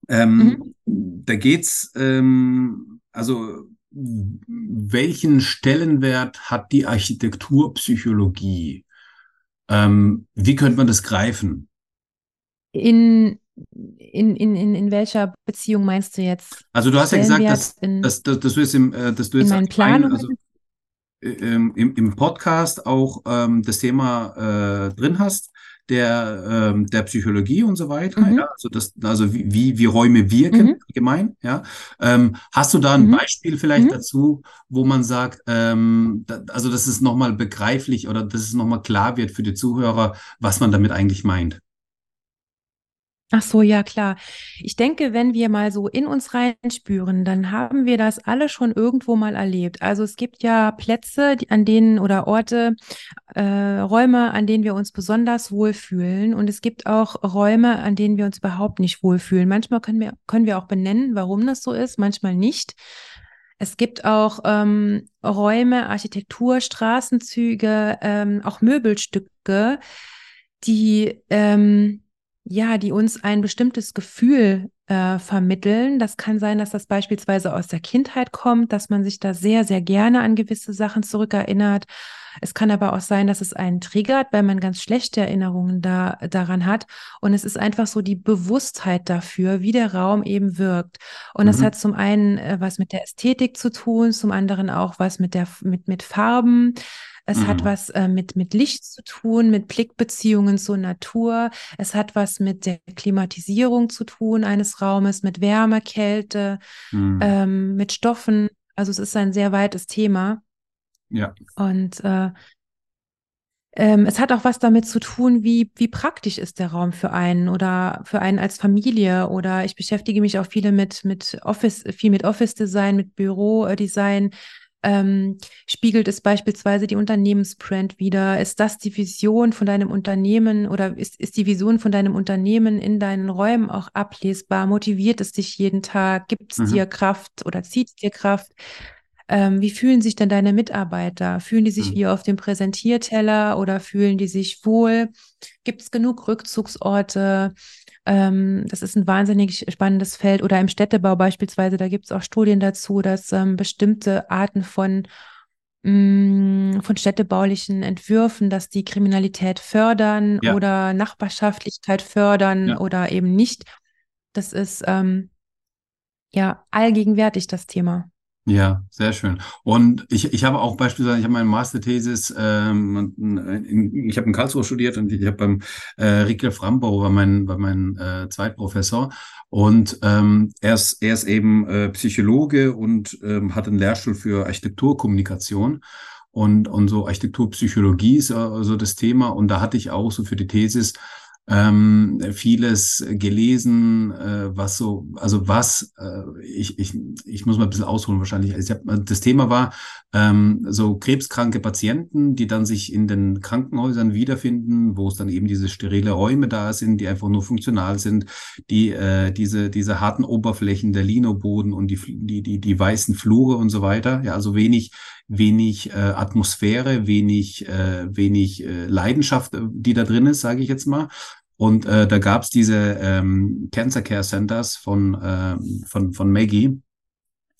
Ähm, mhm. Da geht's, ähm, also welchen Stellenwert hat die Architekturpsychologie? Ähm, wie könnte man das greifen? In in, in, in, in welcher Beziehung meinst du jetzt? Also du hast ja gesagt, dass, in, dass, dass, dass, du jetzt im, äh, dass du jetzt in Plan also, äh, im, im Podcast auch ähm, das Thema äh, drin hast, der, ähm, der Psychologie und so weiter. Mhm. Ja? Also, das, also wie, wie Räume wirken mhm. allgemein. Ja? Ähm, hast du da ein mhm. Beispiel vielleicht mhm. dazu, wo man sagt, ähm, da, also dass es nochmal begreiflich oder dass es nochmal klar wird für die Zuhörer, was man damit eigentlich meint? Ach so, ja klar. Ich denke, wenn wir mal so in uns reinspüren, dann haben wir das alle schon irgendwo mal erlebt. Also es gibt ja Plätze, die, an denen oder Orte, äh, Räume, an denen wir uns besonders wohlfühlen. Und es gibt auch Räume, an denen wir uns überhaupt nicht wohlfühlen. Manchmal können wir, können wir auch benennen, warum das so ist, manchmal nicht. Es gibt auch ähm, Räume, Architektur, Straßenzüge, ähm, auch Möbelstücke, die ähm, ja, die uns ein bestimmtes Gefühl äh, vermitteln. Das kann sein, dass das beispielsweise aus der Kindheit kommt, dass man sich da sehr, sehr gerne an gewisse Sachen zurückerinnert. Es kann aber auch sein, dass es einen triggert, weil man ganz schlechte Erinnerungen da, daran hat. Und es ist einfach so die Bewusstheit dafür, wie der Raum eben wirkt. Und es mhm. hat zum einen äh, was mit der Ästhetik zu tun, zum anderen auch was mit der, mit, mit Farben. Es mhm. hat was äh, mit, mit Licht zu tun, mit Blickbeziehungen zur Natur. Es hat was mit der Klimatisierung zu tun eines Raumes, mit Wärme, Kälte, mhm. ähm, mit Stoffen. Also es ist ein sehr weites Thema. Ja. Und äh, ähm, es hat auch was damit zu tun, wie, wie praktisch ist der Raum für einen oder für einen als Familie. Oder ich beschäftige mich auch viele mit, mit Office, viel mit Office-Design, mit Bürodesign ähm, spiegelt es beispielsweise die Unternehmensbrand wieder? Ist das die Vision von deinem Unternehmen oder ist, ist die Vision von deinem Unternehmen in deinen Räumen auch ablesbar? Motiviert es dich jeden Tag? Gibt es mhm. dir Kraft oder zieht es dir Kraft? Ähm, wie fühlen sich denn deine Mitarbeiter? Fühlen die sich mhm. wie auf dem Präsentierteller oder fühlen die sich wohl? Gibt es genug Rückzugsorte? Ähm, das ist ein wahnsinnig spannendes Feld. Oder im Städtebau beispielsweise, da gibt es auch Studien dazu, dass ähm, bestimmte Arten von mm, von städtebaulichen Entwürfen, dass die Kriminalität fördern ja. oder Nachbarschaftlichkeit fördern ja. oder eben nicht. Das ist ähm, ja allgegenwärtig das Thema. Ja, sehr schön. Und ich, ich habe auch beispielsweise, ich habe meine Masterthesis, ähm, in, ich habe in Karlsruhe studiert und ich habe beim äh, Rieke Frambau war mein, war mein äh, Zweitprofessor. Und ähm, er, ist, er ist eben äh, Psychologe und ähm, hat einen Lehrstuhl für Architekturkommunikation. Und, und so Architekturpsychologie ist also das Thema. Und da hatte ich auch so für die Thesis ähm, vieles gelesen, äh, was so, also was, äh, ich, ich, ich muss mal ein bisschen ausholen wahrscheinlich. Also hab, das Thema war ähm, so krebskranke Patienten, die dann sich in den Krankenhäusern wiederfinden, wo es dann eben diese sterile Räume da sind, die einfach nur funktional sind, die äh, diese, diese harten Oberflächen, der Linoboden und die, die, die, die weißen Flure und so weiter. Ja, also wenig, wenig äh, Atmosphäre, wenig, äh, wenig äh, Leidenschaft, die da drin ist, sage ich jetzt mal. Und äh, da gab es diese ähm, Cancer Care Centers von, äh, von, von Maggie,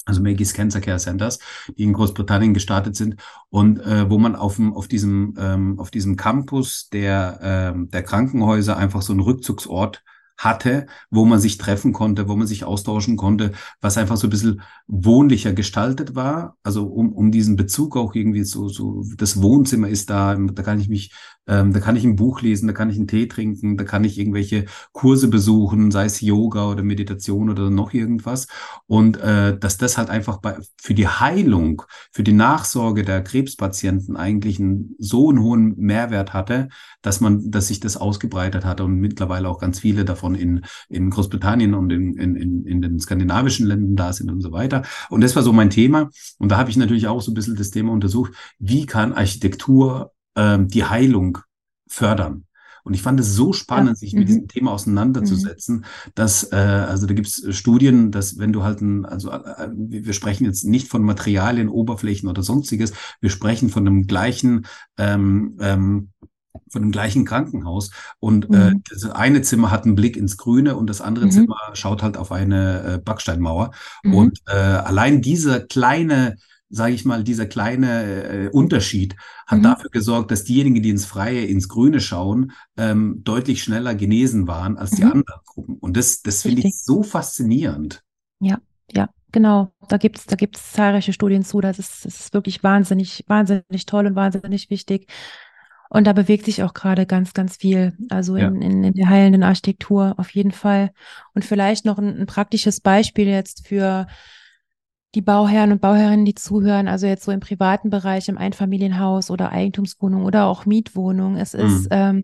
also Maggie's Cancer Care Centers, die in Großbritannien gestartet sind und äh, wo man auf, auf, diesem, ähm, auf diesem Campus der, ähm, der Krankenhäuser einfach so einen Rückzugsort hatte, wo man sich treffen konnte, wo man sich austauschen konnte, was einfach so ein bisschen wohnlicher gestaltet war. Also um, um diesen Bezug auch irgendwie so, so, das Wohnzimmer ist da, da kann ich mich ähm, da kann ich ein Buch lesen, da kann ich einen Tee trinken, da kann ich irgendwelche Kurse besuchen, sei es Yoga oder Meditation oder noch irgendwas. Und äh, dass das halt einfach bei, für die Heilung, für die Nachsorge der Krebspatienten eigentlich einen, so einen hohen Mehrwert hatte, dass man, dass sich das ausgebreitet hatte und mittlerweile auch ganz viele davon in, in Großbritannien und in, in, in, in den skandinavischen Ländern da sind und so weiter. Und das war so mein Thema. Und da habe ich natürlich auch so ein bisschen das Thema untersucht, wie kann Architektur ähm, die Heilung fördern. Und ich fand es so spannend, ja. sich mit mhm. diesem Thema auseinanderzusetzen, mhm. dass, äh, also da gibt es Studien, dass wenn du halt ein, also äh, wir sprechen jetzt nicht von Materialien, Oberflächen oder sonstiges, wir sprechen von dem gleichen, ähm, ähm, von dem gleichen Krankenhaus. Und äh, mhm. äh, das eine Zimmer hat einen Blick ins Grüne und das andere mhm. Zimmer schaut halt auf eine äh, Backsteinmauer. Mhm. Und äh, allein diese kleine sage ich mal, dieser kleine äh, Unterschied hat mhm. dafür gesorgt, dass diejenigen, die ins Freie, ins Grüne schauen, ähm, deutlich schneller genesen waren als die mhm. anderen Gruppen. Und das, das finde ich so faszinierend. Ja, ja, genau. Da gibt es da gibt's zahlreiche Studien zu. Das ist, das ist wirklich wahnsinnig, wahnsinnig toll und wahnsinnig wichtig. Und da bewegt sich auch gerade ganz, ganz viel. Also in, ja. in, in, der heilenden Architektur auf jeden Fall. Und vielleicht noch ein, ein praktisches Beispiel jetzt für die Bauherren und Bauherrinnen, die zuhören, also jetzt so im privaten Bereich, im Einfamilienhaus oder Eigentumswohnung oder auch Mietwohnung. Es mhm. ist ähm,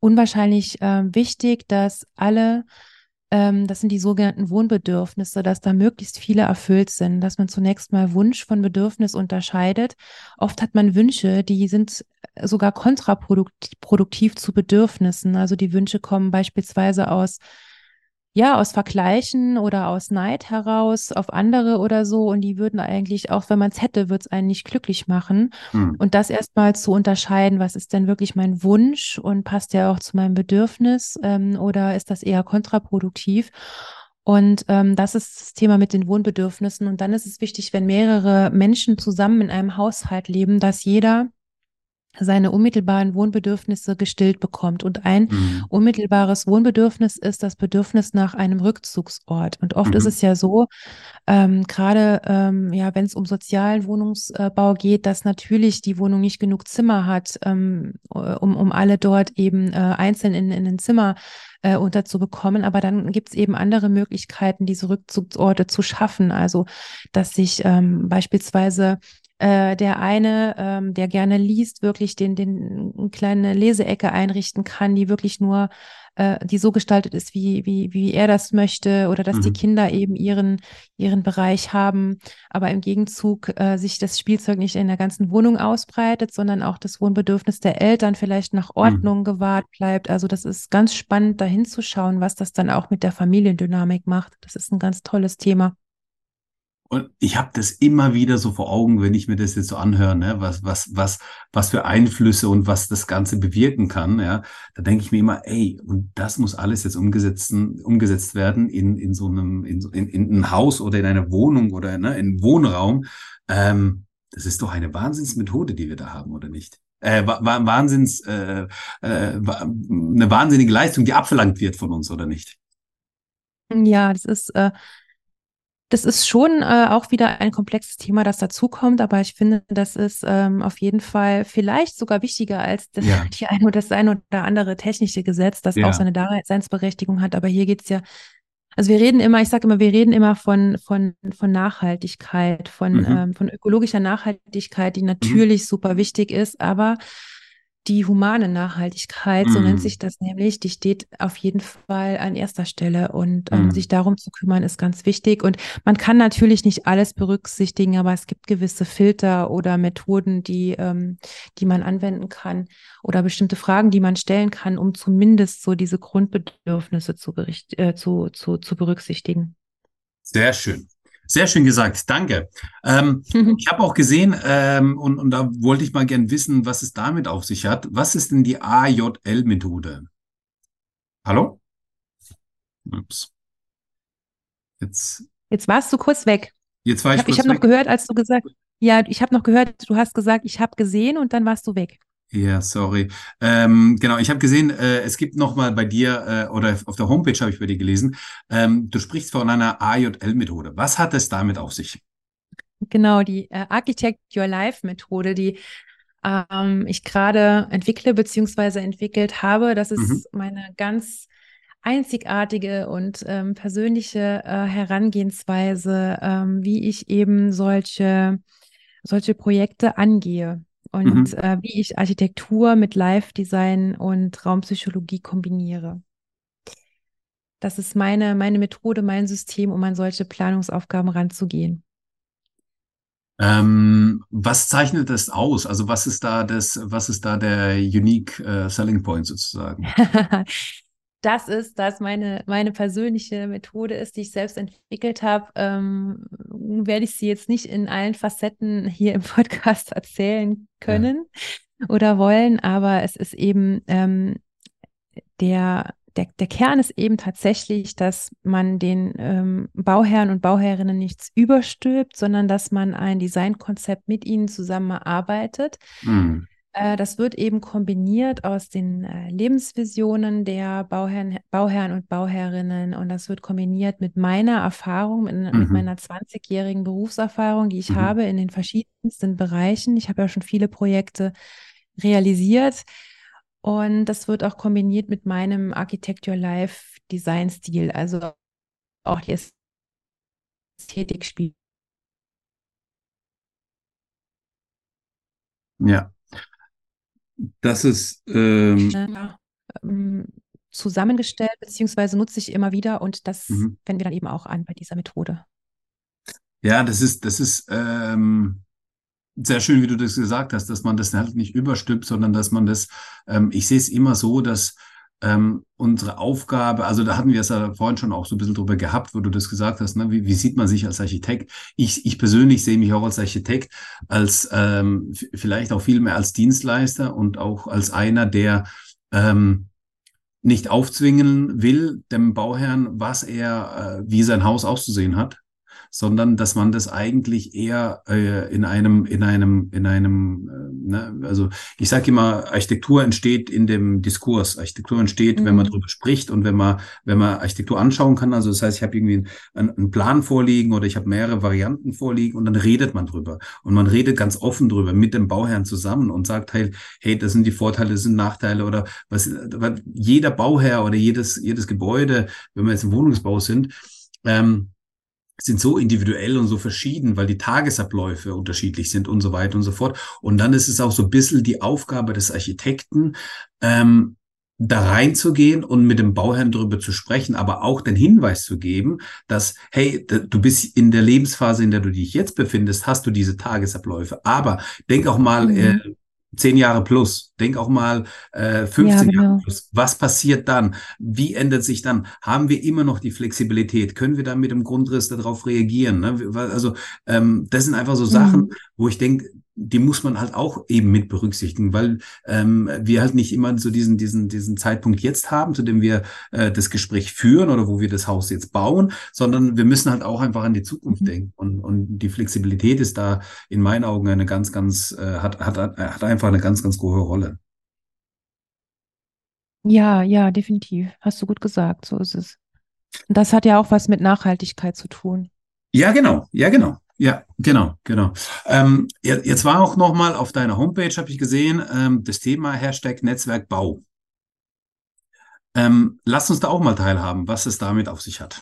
unwahrscheinlich äh, wichtig, dass alle ähm, das sind die sogenannten Wohnbedürfnisse, dass da möglichst viele erfüllt sind, dass man zunächst mal Wunsch von Bedürfnis unterscheidet. Oft hat man Wünsche, die sind sogar kontraproduktiv zu Bedürfnissen. Also die Wünsche kommen beispielsweise aus ja, aus Vergleichen oder aus Neid heraus auf andere oder so. Und die würden eigentlich, auch wenn man es hätte, würde es einen nicht glücklich machen. Mhm. Und das erstmal zu unterscheiden, was ist denn wirklich mein Wunsch und passt der auch zu meinem Bedürfnis ähm, oder ist das eher kontraproduktiv? Und ähm, das ist das Thema mit den Wohnbedürfnissen. Und dann ist es wichtig, wenn mehrere Menschen zusammen in einem Haushalt leben, dass jeder seine unmittelbaren Wohnbedürfnisse gestillt bekommt. Und ein mhm. unmittelbares Wohnbedürfnis ist das Bedürfnis nach einem Rückzugsort. Und oft mhm. ist es ja so, ähm, gerade ähm, ja, wenn es um sozialen Wohnungsbau geht, dass natürlich die Wohnung nicht genug Zimmer hat, ähm, um, um alle dort eben äh, einzeln in, in ein Zimmer äh, unterzubekommen. Aber dann gibt es eben andere Möglichkeiten, diese Rückzugsorte zu schaffen. Also, dass sich ähm, beispielsweise äh, der eine, ähm, der gerne liest, wirklich den, den eine kleine Leseecke einrichten kann, die wirklich nur, äh, die so gestaltet ist, wie, wie, wie er das möchte, oder dass mhm. die Kinder eben ihren, ihren Bereich haben, aber im Gegenzug äh, sich das Spielzeug nicht in der ganzen Wohnung ausbreitet, sondern auch das Wohnbedürfnis der Eltern vielleicht nach mhm. Ordnung mhm. gewahrt bleibt. Also das ist ganz spannend, da hinzuschauen, was das dann auch mit der Familiendynamik macht. Das ist ein ganz tolles Thema. Und ich habe das immer wieder so vor Augen, wenn ich mir das jetzt so anhöre, ne? was, was, was, was für Einflüsse und was das Ganze bewirken kann. Ja? Da denke ich mir immer, ey, und das muss alles jetzt umgesetzt, umgesetzt werden in, in so einem, in, in, in ein Haus oder in eine Wohnung oder ne, in Wohnraum. Ähm, das ist doch eine Wahnsinnsmethode, die wir da haben, oder nicht? Äh, Wahnsinns, äh, äh, eine wahnsinnige Leistung, die abverlangt wird von uns, oder nicht? Ja, das ist äh, das ist schon äh, auch wieder ein komplexes Thema, das dazukommt, aber ich finde, das ist ähm, auf jeden Fall vielleicht sogar wichtiger als das, ja. die eine oder das eine oder andere technische Gesetz, das ja. auch seine Daseinsberechtigung hat. Aber hier geht es ja, also wir reden immer, ich sage immer, wir reden immer von, von, von Nachhaltigkeit, von, mhm. ähm, von ökologischer Nachhaltigkeit, die mhm. natürlich mhm. super wichtig ist, aber die humane Nachhaltigkeit, so nennt mm. sich das nämlich, die steht auf jeden Fall an erster Stelle und ähm, mm. sich darum zu kümmern ist ganz wichtig. Und man kann natürlich nicht alles berücksichtigen, aber es gibt gewisse Filter oder Methoden, die, ähm, die man anwenden kann oder bestimmte Fragen, die man stellen kann, um zumindest so diese Grundbedürfnisse zu, bericht, äh, zu, zu, zu berücksichtigen. Sehr schön. Sehr schön gesagt, danke. Ähm. Ich habe auch gesehen, ähm, und, und da wollte ich mal gern wissen, was es damit auf sich hat. Was ist denn die AJL-Methode? Hallo? Ups. Jetzt. Jetzt warst du kurz weg. Jetzt war ich, ich habe hab noch gehört, als du gesagt, ja, ich habe noch gehört, du hast gesagt, ich habe gesehen und dann warst du weg. Ja, sorry. Ähm, genau, ich habe gesehen, äh, es gibt noch mal bei dir äh, oder auf der Homepage habe ich bei dir gelesen, ähm, du sprichst von einer AJL-Methode. Was hat es damit auf sich? Genau, die äh, Architect Your Life-Methode, die ähm, ich gerade entwickle bzw. entwickelt habe. Das ist mhm. meine ganz einzigartige und ähm, persönliche äh, Herangehensweise, ähm, wie ich eben solche, solche Projekte angehe und mhm. äh, wie ich Architektur mit Live-Design und Raumpsychologie kombiniere. Das ist meine, meine Methode, mein System, um an solche Planungsaufgaben ranzugehen. Ähm, was zeichnet das aus? Also was ist da das, was ist da der unique uh, selling point sozusagen? das ist, dass meine, meine persönliche Methode ist, die ich selbst entwickelt habe, ähm, werde ich sie jetzt nicht in allen Facetten hier im Podcast erzählen können ja. oder wollen, aber es ist eben ähm, der, der, der Kern ist eben tatsächlich, dass man den ähm, Bauherren und Bauherrinnen nichts überstülpt, sondern dass man ein Designkonzept mit ihnen zusammenarbeitet. Mhm äh, das wird eben kombiniert aus den äh, Lebensvisionen der Bauherren, Bauherren und Bauherrinnen und das wird kombiniert mit meiner Erfahrung, mit, mhm. mit meiner 20-jährigen Berufserfahrung, die ich mhm. habe in den verschiedensten Bereichen. Ich habe ja schon viele Projekte realisiert. Und das wird auch kombiniert mit meinem Architect Your Life Design-Stil. Also auch die Ästhetik spielt. Ja. Das ist ähm, ja, ähm, zusammengestellt, beziehungsweise nutze ich immer wieder und das mhm. wenden wir dann eben auch an bei dieser Methode. Ja, das ist, das ist ähm, sehr schön, wie du das gesagt hast, dass man das halt nicht überstülpt, sondern dass man das, ähm, ich sehe es immer so, dass ähm, unsere Aufgabe, also da hatten wir es ja vorhin schon auch so ein bisschen drüber gehabt, wo du das gesagt hast, ne? wie, wie sieht man sich als Architekt? Ich, ich persönlich sehe mich auch als Architekt, als ähm, vielleicht auch viel mehr als Dienstleister und auch als einer, der ähm, nicht aufzwingen will dem Bauherrn, was er, äh, wie sein Haus auszusehen hat, sondern dass man das eigentlich eher äh, in einem, in einem, in einem, äh, ne, also ich sage immer, Architektur entsteht in dem Diskurs. Architektur entsteht, mhm. wenn man mhm. darüber spricht und wenn man, wenn man Architektur anschauen kann. Also das heißt, ich habe irgendwie einen, einen Plan vorliegen oder ich habe mehrere Varianten vorliegen und dann redet man drüber. Und man redet ganz offen drüber mit dem Bauherrn zusammen und sagt halt, hey, das sind die Vorteile, das sind Nachteile oder was, jeder Bauherr oder jedes, jedes Gebäude, wenn wir jetzt im Wohnungsbau sind, ähm, sind so individuell und so verschieden, weil die Tagesabläufe unterschiedlich sind und so weiter und so fort. Und dann ist es auch so ein bisschen die Aufgabe des Architekten, ähm, da reinzugehen und mit dem Bauherrn darüber zu sprechen, aber auch den Hinweis zu geben, dass, hey, du bist in der Lebensphase, in der du dich jetzt befindest, hast du diese Tagesabläufe. Aber denk auch mal mhm. äh, zehn Jahre plus, denk auch mal äh, 15 ja, genau. Jahre plus. Was passiert dann? Wie ändert sich dann? Haben wir immer noch die Flexibilität? Können wir dann mit dem Grundriss darauf reagieren? Ne? Also ähm, das sind einfach so Sachen, mhm. wo ich denke, die muss man halt auch eben mit berücksichtigen, weil ähm, wir halt nicht immer so diesen, diesen, diesen Zeitpunkt jetzt haben, zu dem wir äh, das Gespräch führen oder wo wir das Haus jetzt bauen, sondern wir müssen halt auch einfach an die Zukunft mhm. denken. Und, und die Flexibilität ist da in meinen Augen eine ganz, ganz, äh, hat, hat, hat einfach eine ganz, ganz hohe Rolle. Ja, ja, definitiv. Hast du gut gesagt, so ist es. Und das hat ja auch was mit Nachhaltigkeit zu tun. Ja, genau, ja, genau. Ja, genau, genau. Ähm, jetzt war auch nochmal auf deiner Homepage, habe ich gesehen, ähm, das Thema Hashtag Netzwerkbau. Ähm, lass uns da auch mal teilhaben, was es damit auf sich hat.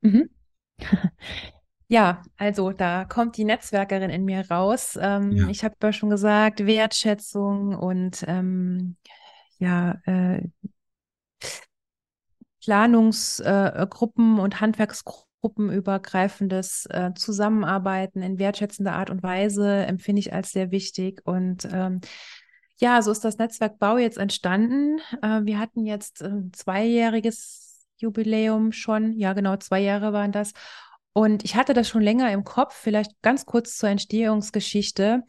Mhm. Ja, also da kommt die Netzwerkerin in mir raus. Ähm, ja. Ich habe ja schon gesagt, Wertschätzung und ähm, ja, äh, Planungsgruppen äh, und Handwerksgruppen gruppenübergreifendes äh, Zusammenarbeiten in wertschätzender Art und Weise empfinde ich als sehr wichtig. Und ähm, ja, so ist das Netzwerk Bau jetzt entstanden. Äh, wir hatten jetzt ein zweijähriges Jubiläum schon. Ja, genau, zwei Jahre waren das. Und ich hatte das schon länger im Kopf, vielleicht ganz kurz zur Entstehungsgeschichte.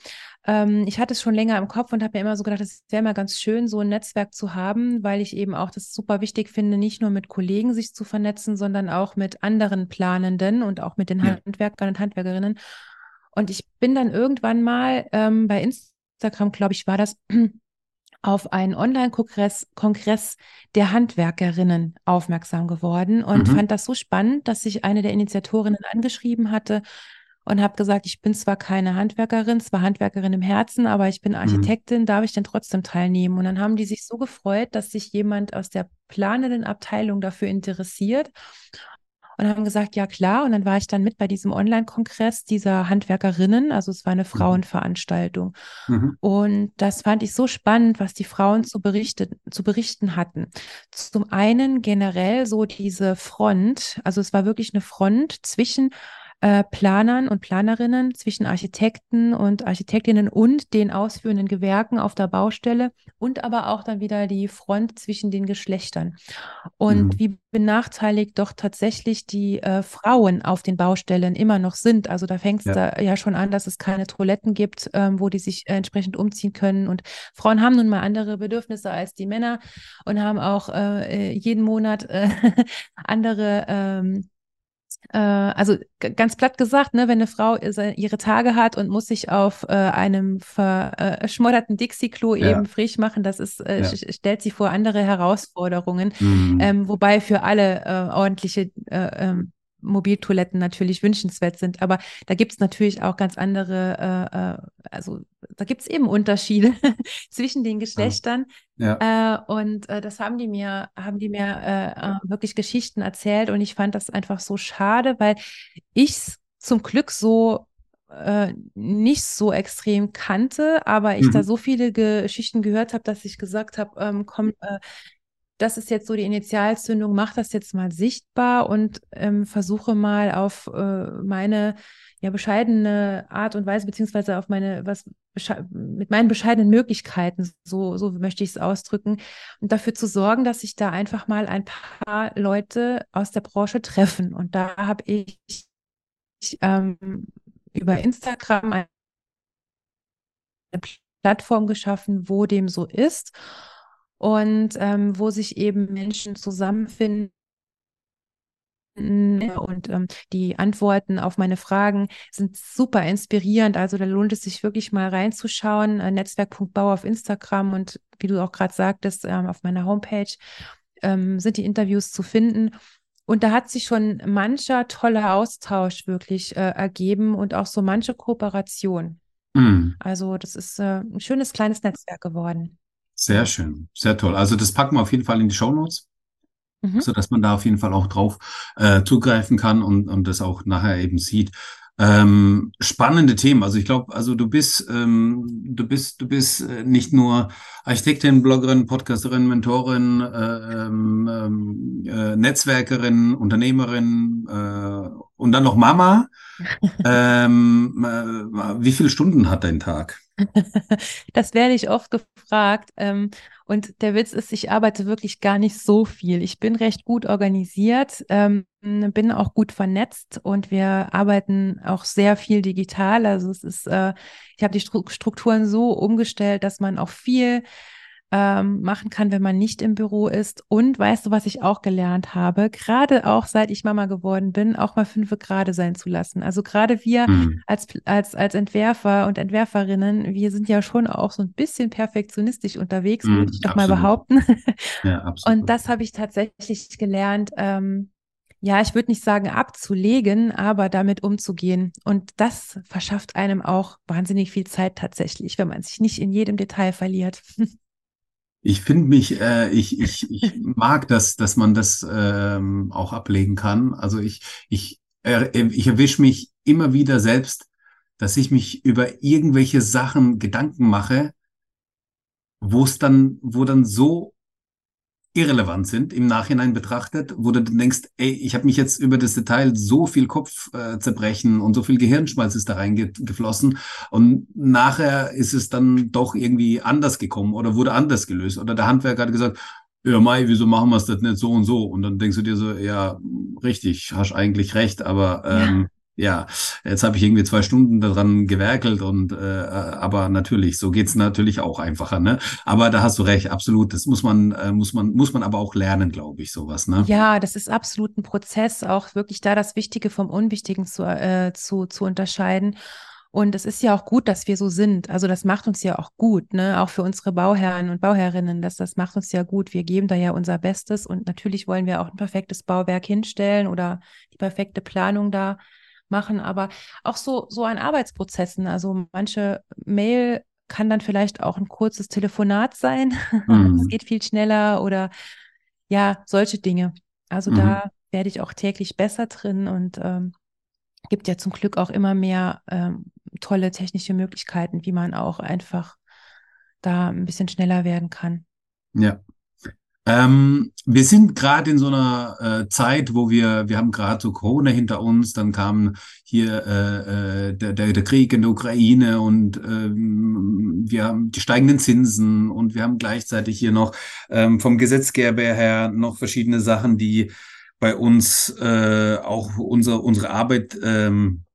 Ähm, ich hatte es schon länger im Kopf und habe mir immer so gedacht, es wäre mal ganz schön, so ein Netzwerk zu haben, weil ich eben auch das super wichtig finde, nicht nur mit Kollegen sich zu vernetzen, sondern auch mit anderen Planenden und auch mit den ja. Handwerkern und Handwerkerinnen. Und ich bin dann irgendwann mal ähm, bei Instagram, glaube ich, war das, auf einen Online-Kongress Kongress der Handwerkerinnen aufmerksam geworden und mhm. fand das so spannend, dass sich eine der Initiatorinnen angeschrieben hatte und habe gesagt, ich bin zwar keine Handwerkerin, zwar Handwerkerin im Herzen, aber ich bin mhm. Architektin, mhm. darf ich denn trotzdem teilnehmen? Und dann haben die sich so gefreut, dass sich jemand aus der planenden Abteilung dafür interessiert und haben gesagt, ja klar. Und dann war ich dann mit bei diesem Online-Kongress dieser Handwerkerinnen. Also es war eine mhm. Frauenveranstaltung. Mhm. Und das fand ich so spannend, was die Frauen zu, zu berichten hatten. Zum einen generell so diese Front, also es war wirklich eine Front zwischen äh, Planern und Planerinnen, zwischen Architekten und Architektinnen und den ausführenden Gewerken auf der Baustelle und aber auch dann wieder die Front zwischen den Geschlechtern. Und mhm. wie benachteiligt doch tatsächlich die äh, Frauen auf den Baustellen immer noch sind. Also da fängt es ja. da ja schon an, dass es keine Toiletten gibt, ähm, wo die sich äh, entsprechend umziehen können. Und Frauen haben nun mal andere Bedürfnisse als die Männer und haben auch äh, äh jeden Monat andere ähm, äh, also ganz platt gesagt, ne, wenn eine Frau ihre Tage hat und muss sich auf äh, einem verschmodderten Dixie-Klo ja. eben frisch machen, das ist, äh, ja. stellt sie vor andere Herausforderungen. Mhm. Ähm, wobei für alle äh, ordentliche äh, ähm, Mobiltoiletten natürlich wünschenswert sind. Aber da gibt es natürlich auch ganz andere, äh, äh also da gibt es eben Unterschiede zwischen den Geschlechtern. Ja. Ja. Äh, und äh, das haben die mir, haben die mir äh, äh, wirklich Geschichten erzählt und ich fand das einfach so schade, weil ich es zum Glück so nicht so extrem kannte, aber ich mhm. da so viele Geschichten gehört habe, dass ich gesagt habe, ähm, komm, äh, das ist jetzt so die Initialzündung, mach das jetzt mal sichtbar und ähm, versuche mal auf äh, meine ja bescheidene Art und Weise beziehungsweise auf meine was mit meinen bescheidenen Möglichkeiten, so so möchte ich es ausdrücken, und dafür zu sorgen, dass sich da einfach mal ein paar Leute aus der Branche treffen. Und da habe ich ähm, über Instagram eine Plattform geschaffen, wo dem so ist und ähm, wo sich eben Menschen zusammenfinden. Und ähm, die Antworten auf meine Fragen sind super inspirierend. Also da lohnt es sich wirklich mal reinzuschauen. Äh, Netzwerk.bau auf Instagram und wie du auch gerade sagtest, ähm, auf meiner Homepage ähm, sind die Interviews zu finden. Und da hat sich schon mancher toller Austausch wirklich äh, ergeben und auch so manche Kooperation. Mm. Also das ist äh, ein schönes kleines Netzwerk geworden. Sehr schön, sehr toll. Also das packen wir auf jeden Fall in die Show Notes, mhm. so dass man da auf jeden Fall auch drauf äh, zugreifen kann und, und das auch nachher eben sieht. Ähm, spannende Themen. Also ich glaube, also du bist, ähm, du bist, du bist äh, nicht nur Architektin, Bloggerin, Podcasterin, Mentorin, äh, ähm, ähm, äh, Netzwerkerin, Unternehmerin äh, und dann noch Mama. ähm, äh, wie viele Stunden hat dein Tag? das werde ich oft gefragt. Ähm, und der Witz ist, ich arbeite wirklich gar nicht so viel. Ich bin recht gut organisiert, ähm, bin auch gut vernetzt und wir arbeiten auch sehr viel digital. Also es ist, äh, ich habe die Strukturen so umgestellt, dass man auch viel ähm, machen kann, wenn man nicht im Büro ist. Und weißt du, was ich auch gelernt habe? Gerade auch seit ich Mama geworden bin, auch mal fünf Grade sein zu lassen. Also gerade wir mhm. als, als, als Entwerfer und Entwerferinnen, wir sind ja schon auch so ein bisschen perfektionistisch unterwegs, mhm, würde ich doch mal behaupten. Ja, absolut. Und das habe ich tatsächlich gelernt. Ähm, ja, ich würde nicht sagen abzulegen, aber damit umzugehen. Und das verschafft einem auch wahnsinnig viel Zeit tatsächlich, wenn man sich nicht in jedem Detail verliert. Ich finde mich, äh, ich, ich, ich mag das, dass man das ähm, auch ablegen kann. Also ich, ich, äh, ich erwische mich immer wieder selbst, dass ich mich über irgendwelche Sachen Gedanken mache, wo es dann, wo dann so irrelevant sind im Nachhinein betrachtet, wo du denkst, ey, ich habe mich jetzt über das Detail so viel Kopfzerbrechen äh, und so viel Gehirnschmalz ist da reingeflossen und nachher ist es dann doch irgendwie anders gekommen oder wurde anders gelöst oder der Handwerker hat gesagt, ja, Mai, wieso machen wir es das nicht so und so? Und dann denkst du dir so, ja, richtig, hast eigentlich recht, aber ähm, ja, jetzt habe ich irgendwie zwei Stunden daran gewerkelt und äh, aber natürlich, so geht's natürlich auch einfacher, ne? Aber da hast du recht, absolut. Das muss man, äh, muss man, muss man aber auch lernen, glaube ich, sowas, ne? Ja, das ist absolut ein Prozess, auch wirklich da das Wichtige vom Unwichtigen zu, äh, zu, zu unterscheiden. Und es ist ja auch gut, dass wir so sind. Also das macht uns ja auch gut, ne? Auch für unsere Bauherren und Bauherrinnen, das, das macht uns ja gut. Wir geben da ja unser Bestes und natürlich wollen wir auch ein perfektes Bauwerk hinstellen oder die perfekte Planung da machen, aber auch so, so an Arbeitsprozessen. Also manche Mail kann dann vielleicht auch ein kurzes Telefonat sein. Es mhm. geht viel schneller oder ja, solche Dinge. Also mhm. da werde ich auch täglich besser drin und ähm, gibt ja zum Glück auch immer mehr ähm, tolle technische Möglichkeiten, wie man auch einfach da ein bisschen schneller werden kann. Ja, ähm, wir sind gerade in so einer äh, Zeit, wo wir, wir haben gerade so Corona hinter uns, dann kam hier äh, äh, der, der, Krieg in der Ukraine und ähm, wir haben die steigenden Zinsen und wir haben gleichzeitig hier noch ähm, vom Gesetzgeber her noch verschiedene Sachen, die bei uns äh, auch unsere, unsere Arbeit, ähm,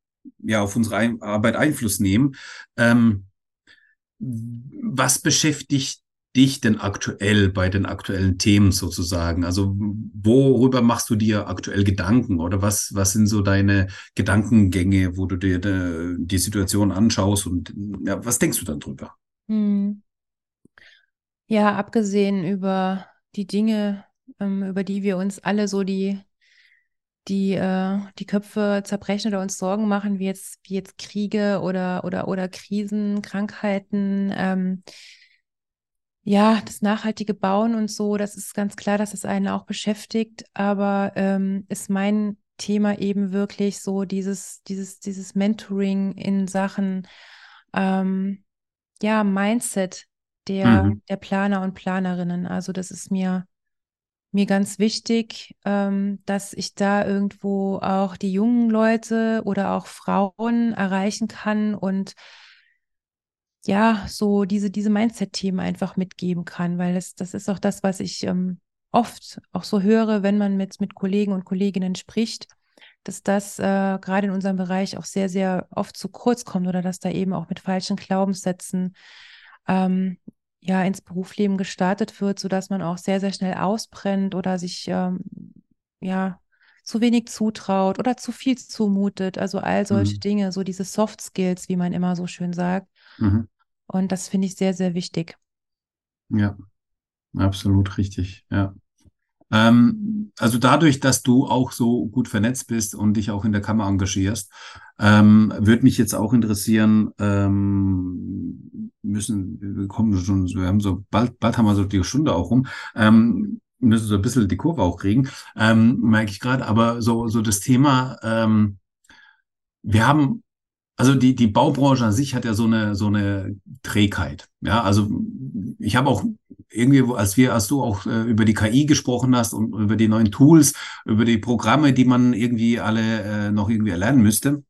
ja, auf unsere Arbeit Einfluss nehmen. Ähm, was beschäftigt dich denn aktuell bei den aktuellen Themen sozusagen? Also worüber machst du dir aktuell Gedanken oder was, was sind so deine Gedankengänge, wo du dir de, die Situation anschaust und ja, was denkst du dann drüber? Hm. Ja, abgesehen über die Dinge, ähm, über die wir uns alle so die die, äh, die Köpfe zerbrechen oder uns Sorgen machen, wie jetzt, wie jetzt Kriege oder, oder, oder Krisen, Krankheiten, ähm, ja, das nachhaltige Bauen und so, das ist ganz klar, dass es einen auch beschäftigt, aber ähm, ist mein Thema eben wirklich so dieses, dieses, dieses Mentoring in Sachen ähm, ja, Mindset der, mhm. der Planer und Planerinnen. Also das ist mir, mir ganz wichtig, ähm, dass ich da irgendwo auch die jungen Leute oder auch Frauen erreichen kann und ja, so diese, diese Mindset-Themen einfach mitgeben kann, weil das, das ist auch das, was ich ähm, oft auch so höre, wenn man mit, mit Kollegen und Kolleginnen spricht, dass das äh, gerade in unserem Bereich auch sehr, sehr oft zu kurz kommt oder dass da eben auch mit falschen Glaubenssätzen ähm, ja ins Berufsleben gestartet wird, sodass man auch sehr, sehr schnell ausbrennt oder sich ähm, ja zu wenig zutraut oder zu viel zumutet. Also all solche mhm. Dinge, so diese Soft Skills, wie man immer so schön sagt. Mhm. Und das finde ich sehr, sehr wichtig. Ja, absolut richtig. Ja. Ähm, also dadurch, dass du auch so gut vernetzt bist und dich auch in der Kammer engagierst, ähm, würde mich jetzt auch interessieren, ähm, müssen, wir kommen schon, wir haben so, bald, bald haben wir so die Stunde auch rum, ähm, müssen so ein bisschen die Kurve auch kriegen, ähm, merke ich gerade, aber so, so das Thema, ähm, wir haben also die, die Baubranche an sich hat ja so eine, so eine Trägheit. Ja, also ich habe auch irgendwie, als wir, als du auch äh, über die KI gesprochen hast und über die neuen Tools, über die Programme, die man irgendwie alle äh, noch irgendwie erlernen müsste,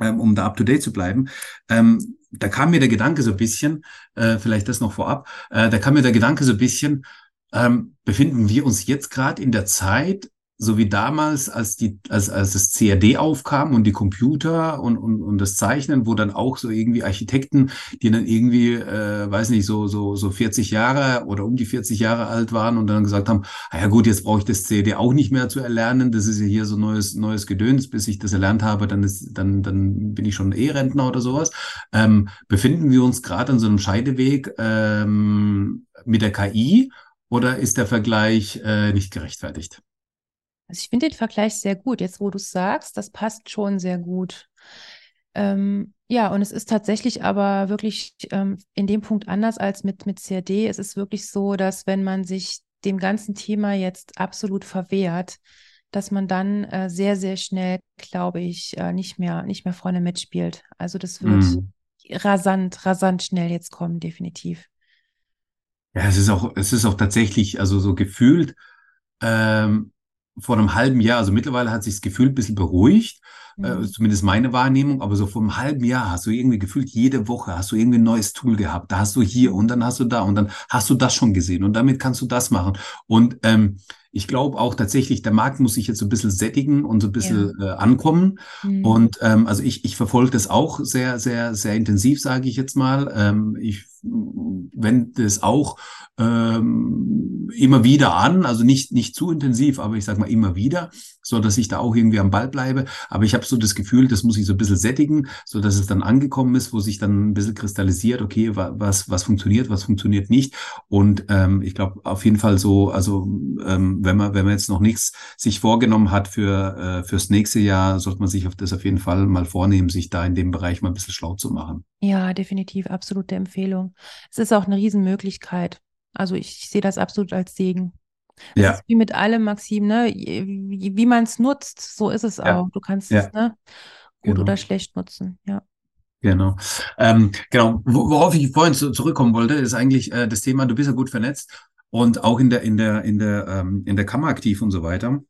ähm, um da up to date zu bleiben, ähm, da kam mir der Gedanke so ein bisschen, äh, vielleicht das noch vorab, äh, da kam mir der Gedanke so ein bisschen, ähm, befinden wir uns jetzt gerade in der Zeit, so wie damals, als die, als, als das CAD aufkam und die Computer und, und, und das Zeichnen, wo dann auch so irgendwie Architekten, die dann irgendwie, äh, weiß nicht, so, so, so 40 Jahre oder um die 40 Jahre alt waren und dann gesagt haben, ah ja gut, jetzt brauche ich das CAD auch nicht mehr zu erlernen, das ist ja hier so neues, neues Gedöns, bis ich das erlernt habe, dann ist, dann, dann bin ich schon E-Rentner oder sowas. Ähm, befinden wir uns gerade an so einem Scheideweg ähm, mit der KI oder ist der Vergleich äh, nicht gerechtfertigt? Also ich finde den Vergleich sehr gut. Jetzt, wo du es sagst, das passt schon sehr gut. Ähm, ja, und es ist tatsächlich aber wirklich ähm, in dem Punkt anders als mit, mit CRD. Es ist wirklich so, dass wenn man sich dem ganzen Thema jetzt absolut verwehrt, dass man dann äh, sehr, sehr schnell, glaube ich, äh, nicht mehr, nicht mehr vorne mitspielt. Also das wird mm. rasant, rasant schnell jetzt kommen, definitiv. Ja, es ist auch, es ist auch tatsächlich, also so gefühlt, ähm, vor einem halben Jahr, also mittlerweile hat sich das Gefühl ein bisschen beruhigt, äh, mhm. äh, zumindest meine Wahrnehmung, aber so vor einem halben Jahr hast du irgendwie gefühlt, jede Woche hast du irgendwie ein neues Tool gehabt. Da hast du hier und dann hast du da und dann hast du das schon gesehen und damit kannst du das machen. Und ähm, ich glaube auch tatsächlich, der Markt muss sich jetzt so ein bisschen sättigen und so ein bisschen ja. äh, ankommen. Mhm. Und ähm, also ich, ich verfolge das auch sehr, sehr, sehr intensiv, sage ich jetzt mal. Ähm, ich wende das auch ähm, immer wieder an, also nicht, nicht zu intensiv, aber ich sage mal immer wieder, so dass ich da auch irgendwie am Ball bleibe. Aber ich habe so das Gefühl, das muss ich so ein bisschen sättigen, so dass es dann angekommen ist, wo sich dann ein bisschen kristallisiert, okay, was, was funktioniert, was funktioniert nicht. Und ähm, ich glaube auf jeden Fall so, also ähm, wenn man, wenn man jetzt noch nichts sich vorgenommen hat für äh, fürs nächste Jahr, sollte man sich auf das auf jeden Fall mal vornehmen, sich da in dem Bereich mal ein bisschen schlau zu machen. Ja, definitiv, absolute Empfehlung. Es ist auch eine Riesenmöglichkeit. Also ich, ich sehe das absolut als Segen. Das ja. ist wie mit allem, Maxim, ne? Wie, wie man es nutzt, so ist es ja. auch. Du kannst ja. es ne? gut genau. oder schlecht nutzen, ja. Genau. Ähm, genau. Worauf ich vorhin zu, zurückkommen wollte, ist eigentlich äh, das Thema, du bist ja gut vernetzt und auch in der, in der, in der, ähm, in der Kammer aktiv und so weiter.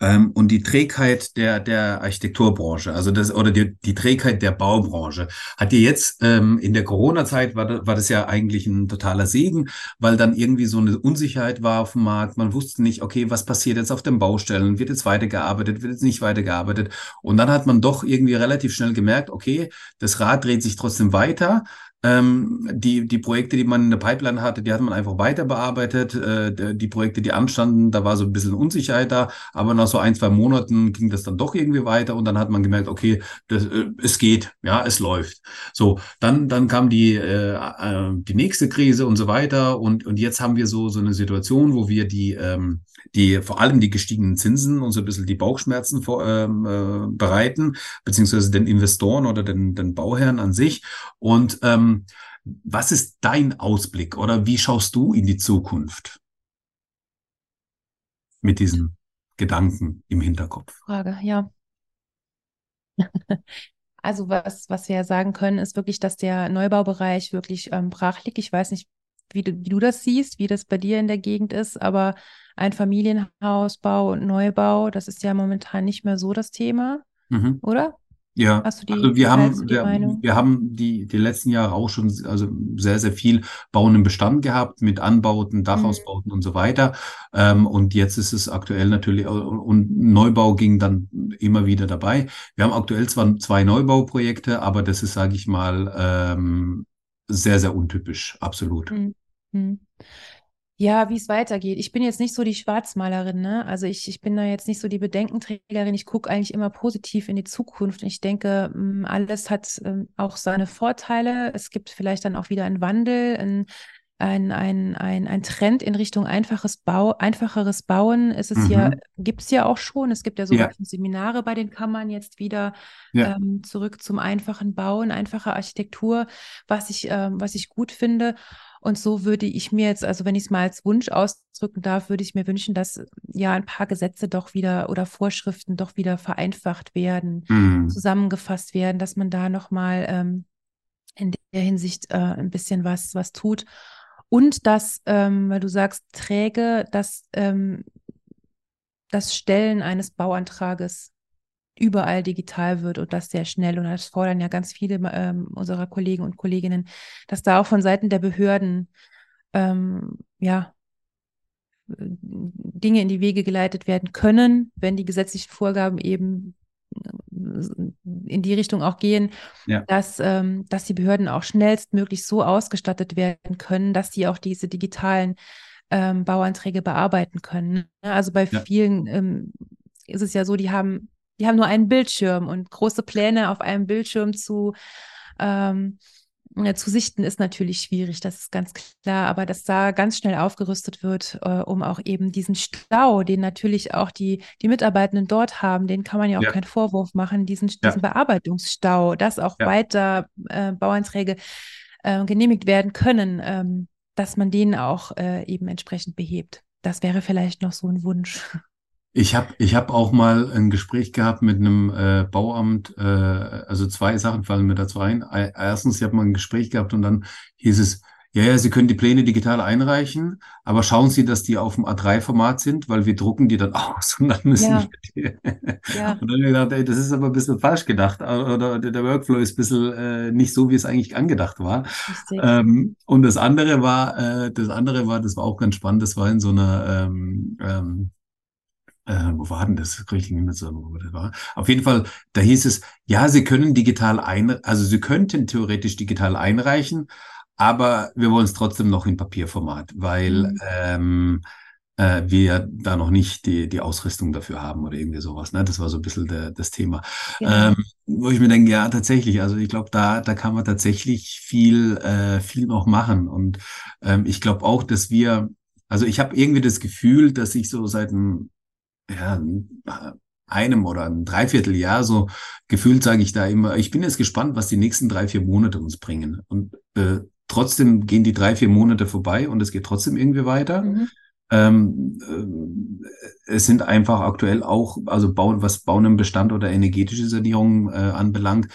Ähm, und die Trägheit der, der Architekturbranche, also das, oder die, die Trägheit der Baubranche, hat dir jetzt ähm, in der Corona-Zeit war, war das ja eigentlich ein totaler Segen, weil dann irgendwie so eine Unsicherheit war auf dem Markt. Man wusste nicht, okay, was passiert jetzt auf den Baustellen? Wird jetzt weitergearbeitet? Wird jetzt nicht weitergearbeitet? Und dann hat man doch irgendwie relativ schnell gemerkt, okay, das Rad dreht sich trotzdem weiter. Ähm, die, die Projekte, die man in der Pipeline hatte, die hat man einfach weiter bearbeitet. Äh, die Projekte, die anstanden, da war so ein bisschen Unsicherheit da, aber nach so ein, zwei Monaten ging das dann doch irgendwie weiter und dann hat man gemerkt, okay, das, äh, es geht, ja, es läuft. So, dann, dann kam die, äh, äh, die nächste Krise und so weiter und, und jetzt haben wir so, so eine Situation, wo wir die, ähm, die vor allem die gestiegenen Zinsen und so ein bisschen die Bauchschmerzen vor, ähm, äh, bereiten, beziehungsweise den Investoren oder den, den Bauherren an sich. Und ähm, was ist dein Ausblick oder wie schaust du in die Zukunft mit diesen Gedanken im Hinterkopf? Frage, ja. Also was, was wir ja sagen können, ist wirklich, dass der Neubaubereich wirklich ähm, brach liegt. Ich weiß nicht, wie du, wie du das siehst, wie das bei dir in der Gegend ist, aber ein Familienhausbau und Neubau, das ist ja momentan nicht mehr so das Thema, mhm. oder? Ja, Hast du die, also wir haben, wir, wir, haben die, die letzten Jahre auch schon also sehr, sehr viel Bauen im Bestand gehabt mit Anbauten, Dachausbauten mhm. und so weiter. Ähm, und jetzt ist es aktuell natürlich, und Neubau ging dann immer wieder dabei. Wir haben aktuell zwar zwei Neubauprojekte, aber das ist, sage ich mal, ähm, sehr, sehr untypisch, absolut. Mhm. Ja, wie es weitergeht. Ich bin jetzt nicht so die Schwarzmalerin, ne? Also ich, ich bin da jetzt nicht so die Bedenkenträgerin. Ich gucke eigentlich immer positiv in die Zukunft. Ich denke, mm, alles hat ähm, auch seine Vorteile. Es gibt vielleicht dann auch wieder einen Wandel, ein, ein, ein, ein, ein Trend in Richtung einfaches Bau, einfacheres Bauen. Es ist mhm. ja, gibt es ja auch schon. Es gibt ja sogar ja. Seminare bei den Kammern jetzt wieder ja. ähm, zurück zum einfachen Bauen, einfache Architektur, was ich, ähm, was ich gut finde. Und so würde ich mir jetzt, also wenn ich es mal als Wunsch ausdrücken darf, würde ich mir wünschen, dass ja ein paar Gesetze doch wieder oder Vorschriften doch wieder vereinfacht werden, mhm. zusammengefasst werden, dass man da nochmal ähm, in der Hinsicht äh, ein bisschen was, was tut. Und dass, ähm, weil du sagst, träge, dass ähm, das Stellen eines Bauantrages überall digital wird und das sehr schnell. Und das fordern ja ganz viele ähm, unserer Kollegen und Kolleginnen, dass da auch von Seiten der Behörden ähm, ja Dinge in die Wege geleitet werden können, wenn die gesetzlichen Vorgaben eben äh, in die Richtung auch gehen, ja. dass, ähm, dass die Behörden auch schnellstmöglich so ausgestattet werden können, dass sie auch diese digitalen ähm, Bauanträge bearbeiten können. Also bei ja. vielen ähm, ist es ja so, die haben die haben nur einen Bildschirm und große Pläne auf einem Bildschirm zu, ähm, zu sichten ist natürlich schwierig, das ist ganz klar, aber dass da ganz schnell aufgerüstet wird, äh, um auch eben diesen Stau, den natürlich auch die, die Mitarbeitenden dort haben, den kann man ja auch ja. keinen Vorwurf machen, diesen, ja. diesen Bearbeitungsstau, dass auch ja. weiter äh, Bauanträge äh, genehmigt werden können, ähm, dass man den auch äh, eben entsprechend behebt. Das wäre vielleicht noch so ein Wunsch. Ich habe ich hab auch mal ein Gespräch gehabt mit einem äh, Bauamt, äh, also zwei Sachen fallen mir dazu ein. Erstens, ich habe mal ein Gespräch gehabt und dann hieß es, ja, ja, Sie können die Pläne digital einreichen, aber schauen Sie, dass die auf dem A3-Format sind, weil wir drucken die dann aus und dann müssen ja. wir ja. Und dann habe ich gedacht, ey, das ist aber ein bisschen falsch gedacht oder der Workflow ist ein bisschen äh, nicht so, wie es eigentlich angedacht war. Ähm, und das andere war, äh, das andere war, das war auch ganz spannend, das war in so einer ähm, ähm, äh, wo war denn das? Richtig nicht mehr so, wo das war. Auf jeden Fall, da hieß es, ja, Sie können digital ein, also Sie könnten theoretisch digital einreichen, aber wir wollen es trotzdem noch in Papierformat, weil mhm. ähm, äh, wir da noch nicht die, die Ausrüstung dafür haben oder irgendwie sowas. Ne? Das war so ein bisschen der, das Thema. Genau. Ähm, wo ich mir denke, ja, tatsächlich, also ich glaube, da, da kann man tatsächlich viel, äh, viel noch machen. Und ähm, ich glaube auch, dass wir, also ich habe irgendwie das Gefühl, dass ich so seit einem ja, einem oder einem Dreivierteljahr so gefühlt sage ich da immer, ich bin jetzt gespannt, was die nächsten drei, vier Monate uns bringen. Und äh, trotzdem gehen die drei, vier Monate vorbei und es geht trotzdem irgendwie weiter. Mhm. Ähm, äh, es sind einfach aktuell auch, also bauen, was Bauen im Bestand oder energetische Sanierung äh, anbelangt,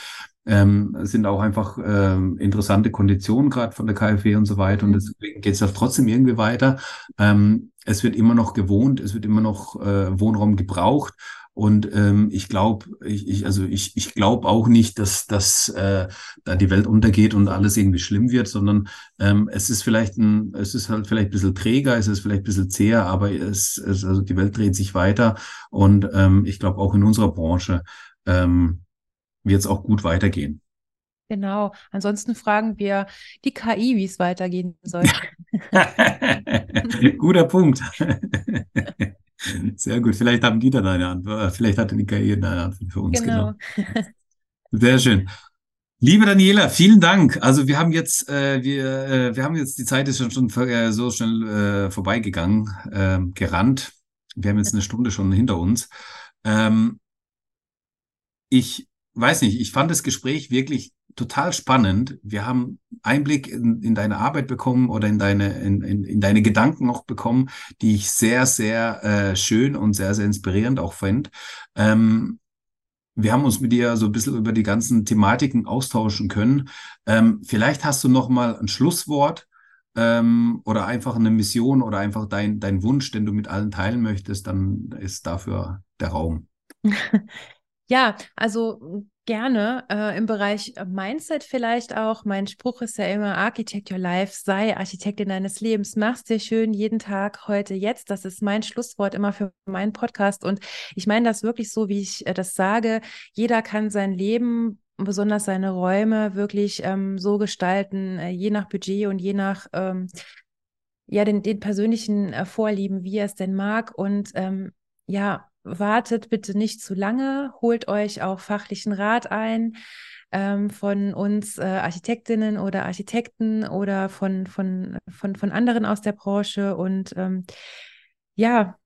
ähm, sind auch einfach ähm, interessante Konditionen gerade von der KfW und so weiter. Und mhm. deswegen geht es ja trotzdem irgendwie weiter. Ähm, es wird immer noch gewohnt, es wird immer noch äh, Wohnraum gebraucht. Und ähm, ich glaube, ich, ich, also ich, ich glaube auch nicht, dass, dass äh, da die Welt untergeht und alles irgendwie schlimm wird, sondern ähm, es ist vielleicht ein, es ist halt vielleicht ein bisschen träger, es ist vielleicht ein bisschen zäher, aber es, es also die Welt dreht sich weiter. Und ähm, ich glaube auch in unserer Branche ähm, wird es auch gut weitergehen. Genau. Ansonsten fragen wir die KI, wie es weitergehen soll. Guter Punkt. Sehr gut. Vielleicht haben die dann eine Antwort. Äh, vielleicht hat die KI eine Antwort für uns. Genau. genau. Sehr schön. Liebe Daniela, vielen Dank. Also wir haben jetzt, äh, wir, äh, wir haben jetzt die Zeit ist schon, schon äh, so schnell äh, vorbeigegangen, ähm, gerannt. wir haben jetzt eine Stunde schon hinter uns. Ähm, ich weiß nicht, ich fand das Gespräch wirklich total spannend. Wir haben Einblick in, in deine Arbeit bekommen oder in deine, in, in, in deine Gedanken auch bekommen, die ich sehr, sehr äh, schön und sehr, sehr inspirierend auch fand. Ähm, wir haben uns mit dir so ein bisschen über die ganzen Thematiken austauschen können. Ähm, vielleicht hast du noch mal ein Schlusswort ähm, oder einfach eine Mission oder einfach dein, dein Wunsch, den du mit allen teilen möchtest, dann ist dafür der Raum. Ja, also gerne äh, im Bereich äh, Mindset vielleicht auch. Mein Spruch ist ja immer Architect Your Life, sei Architektin deines Lebens, mach's dir schön jeden Tag, heute, jetzt. Das ist mein Schlusswort immer für meinen Podcast und ich meine das wirklich so, wie ich äh, das sage. Jeder kann sein Leben besonders seine Räume wirklich ähm, so gestalten, äh, je nach Budget und je nach ähm, ja, den, den persönlichen äh, Vorlieben, wie er es denn mag. Und ähm, ja, wartet bitte nicht zu lange, holt euch auch fachlichen Rat ein ähm, von uns äh, Architektinnen oder Architekten oder von, von, von, von anderen aus der Branche und ähm, ja,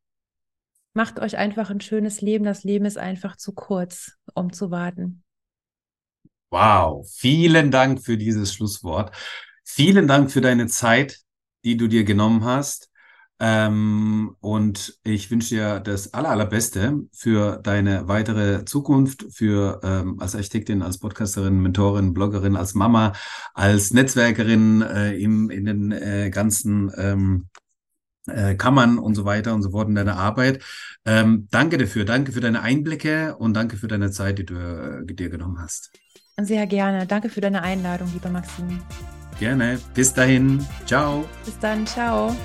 macht euch einfach ein schönes Leben. Das Leben ist einfach zu kurz, um zu warten. Wow, vielen Dank für dieses Schlusswort. Vielen Dank für deine Zeit, die du dir genommen hast. Ähm, und ich wünsche dir das aller, allerbeste für deine weitere Zukunft, für ähm, als Architektin, als Podcasterin, Mentorin, Bloggerin, als Mama, als Netzwerkerin äh, im, in den äh, ganzen ähm, äh, Kammern und so weiter und so fort in deiner Arbeit. Ähm, danke dafür, danke für deine Einblicke und danke für deine Zeit, die du äh, dir genommen hast. Sehr gerne. Danke für deine Einladung, lieber Maxim. Gerne. Bis dahin. Ciao. Bis dann. Ciao.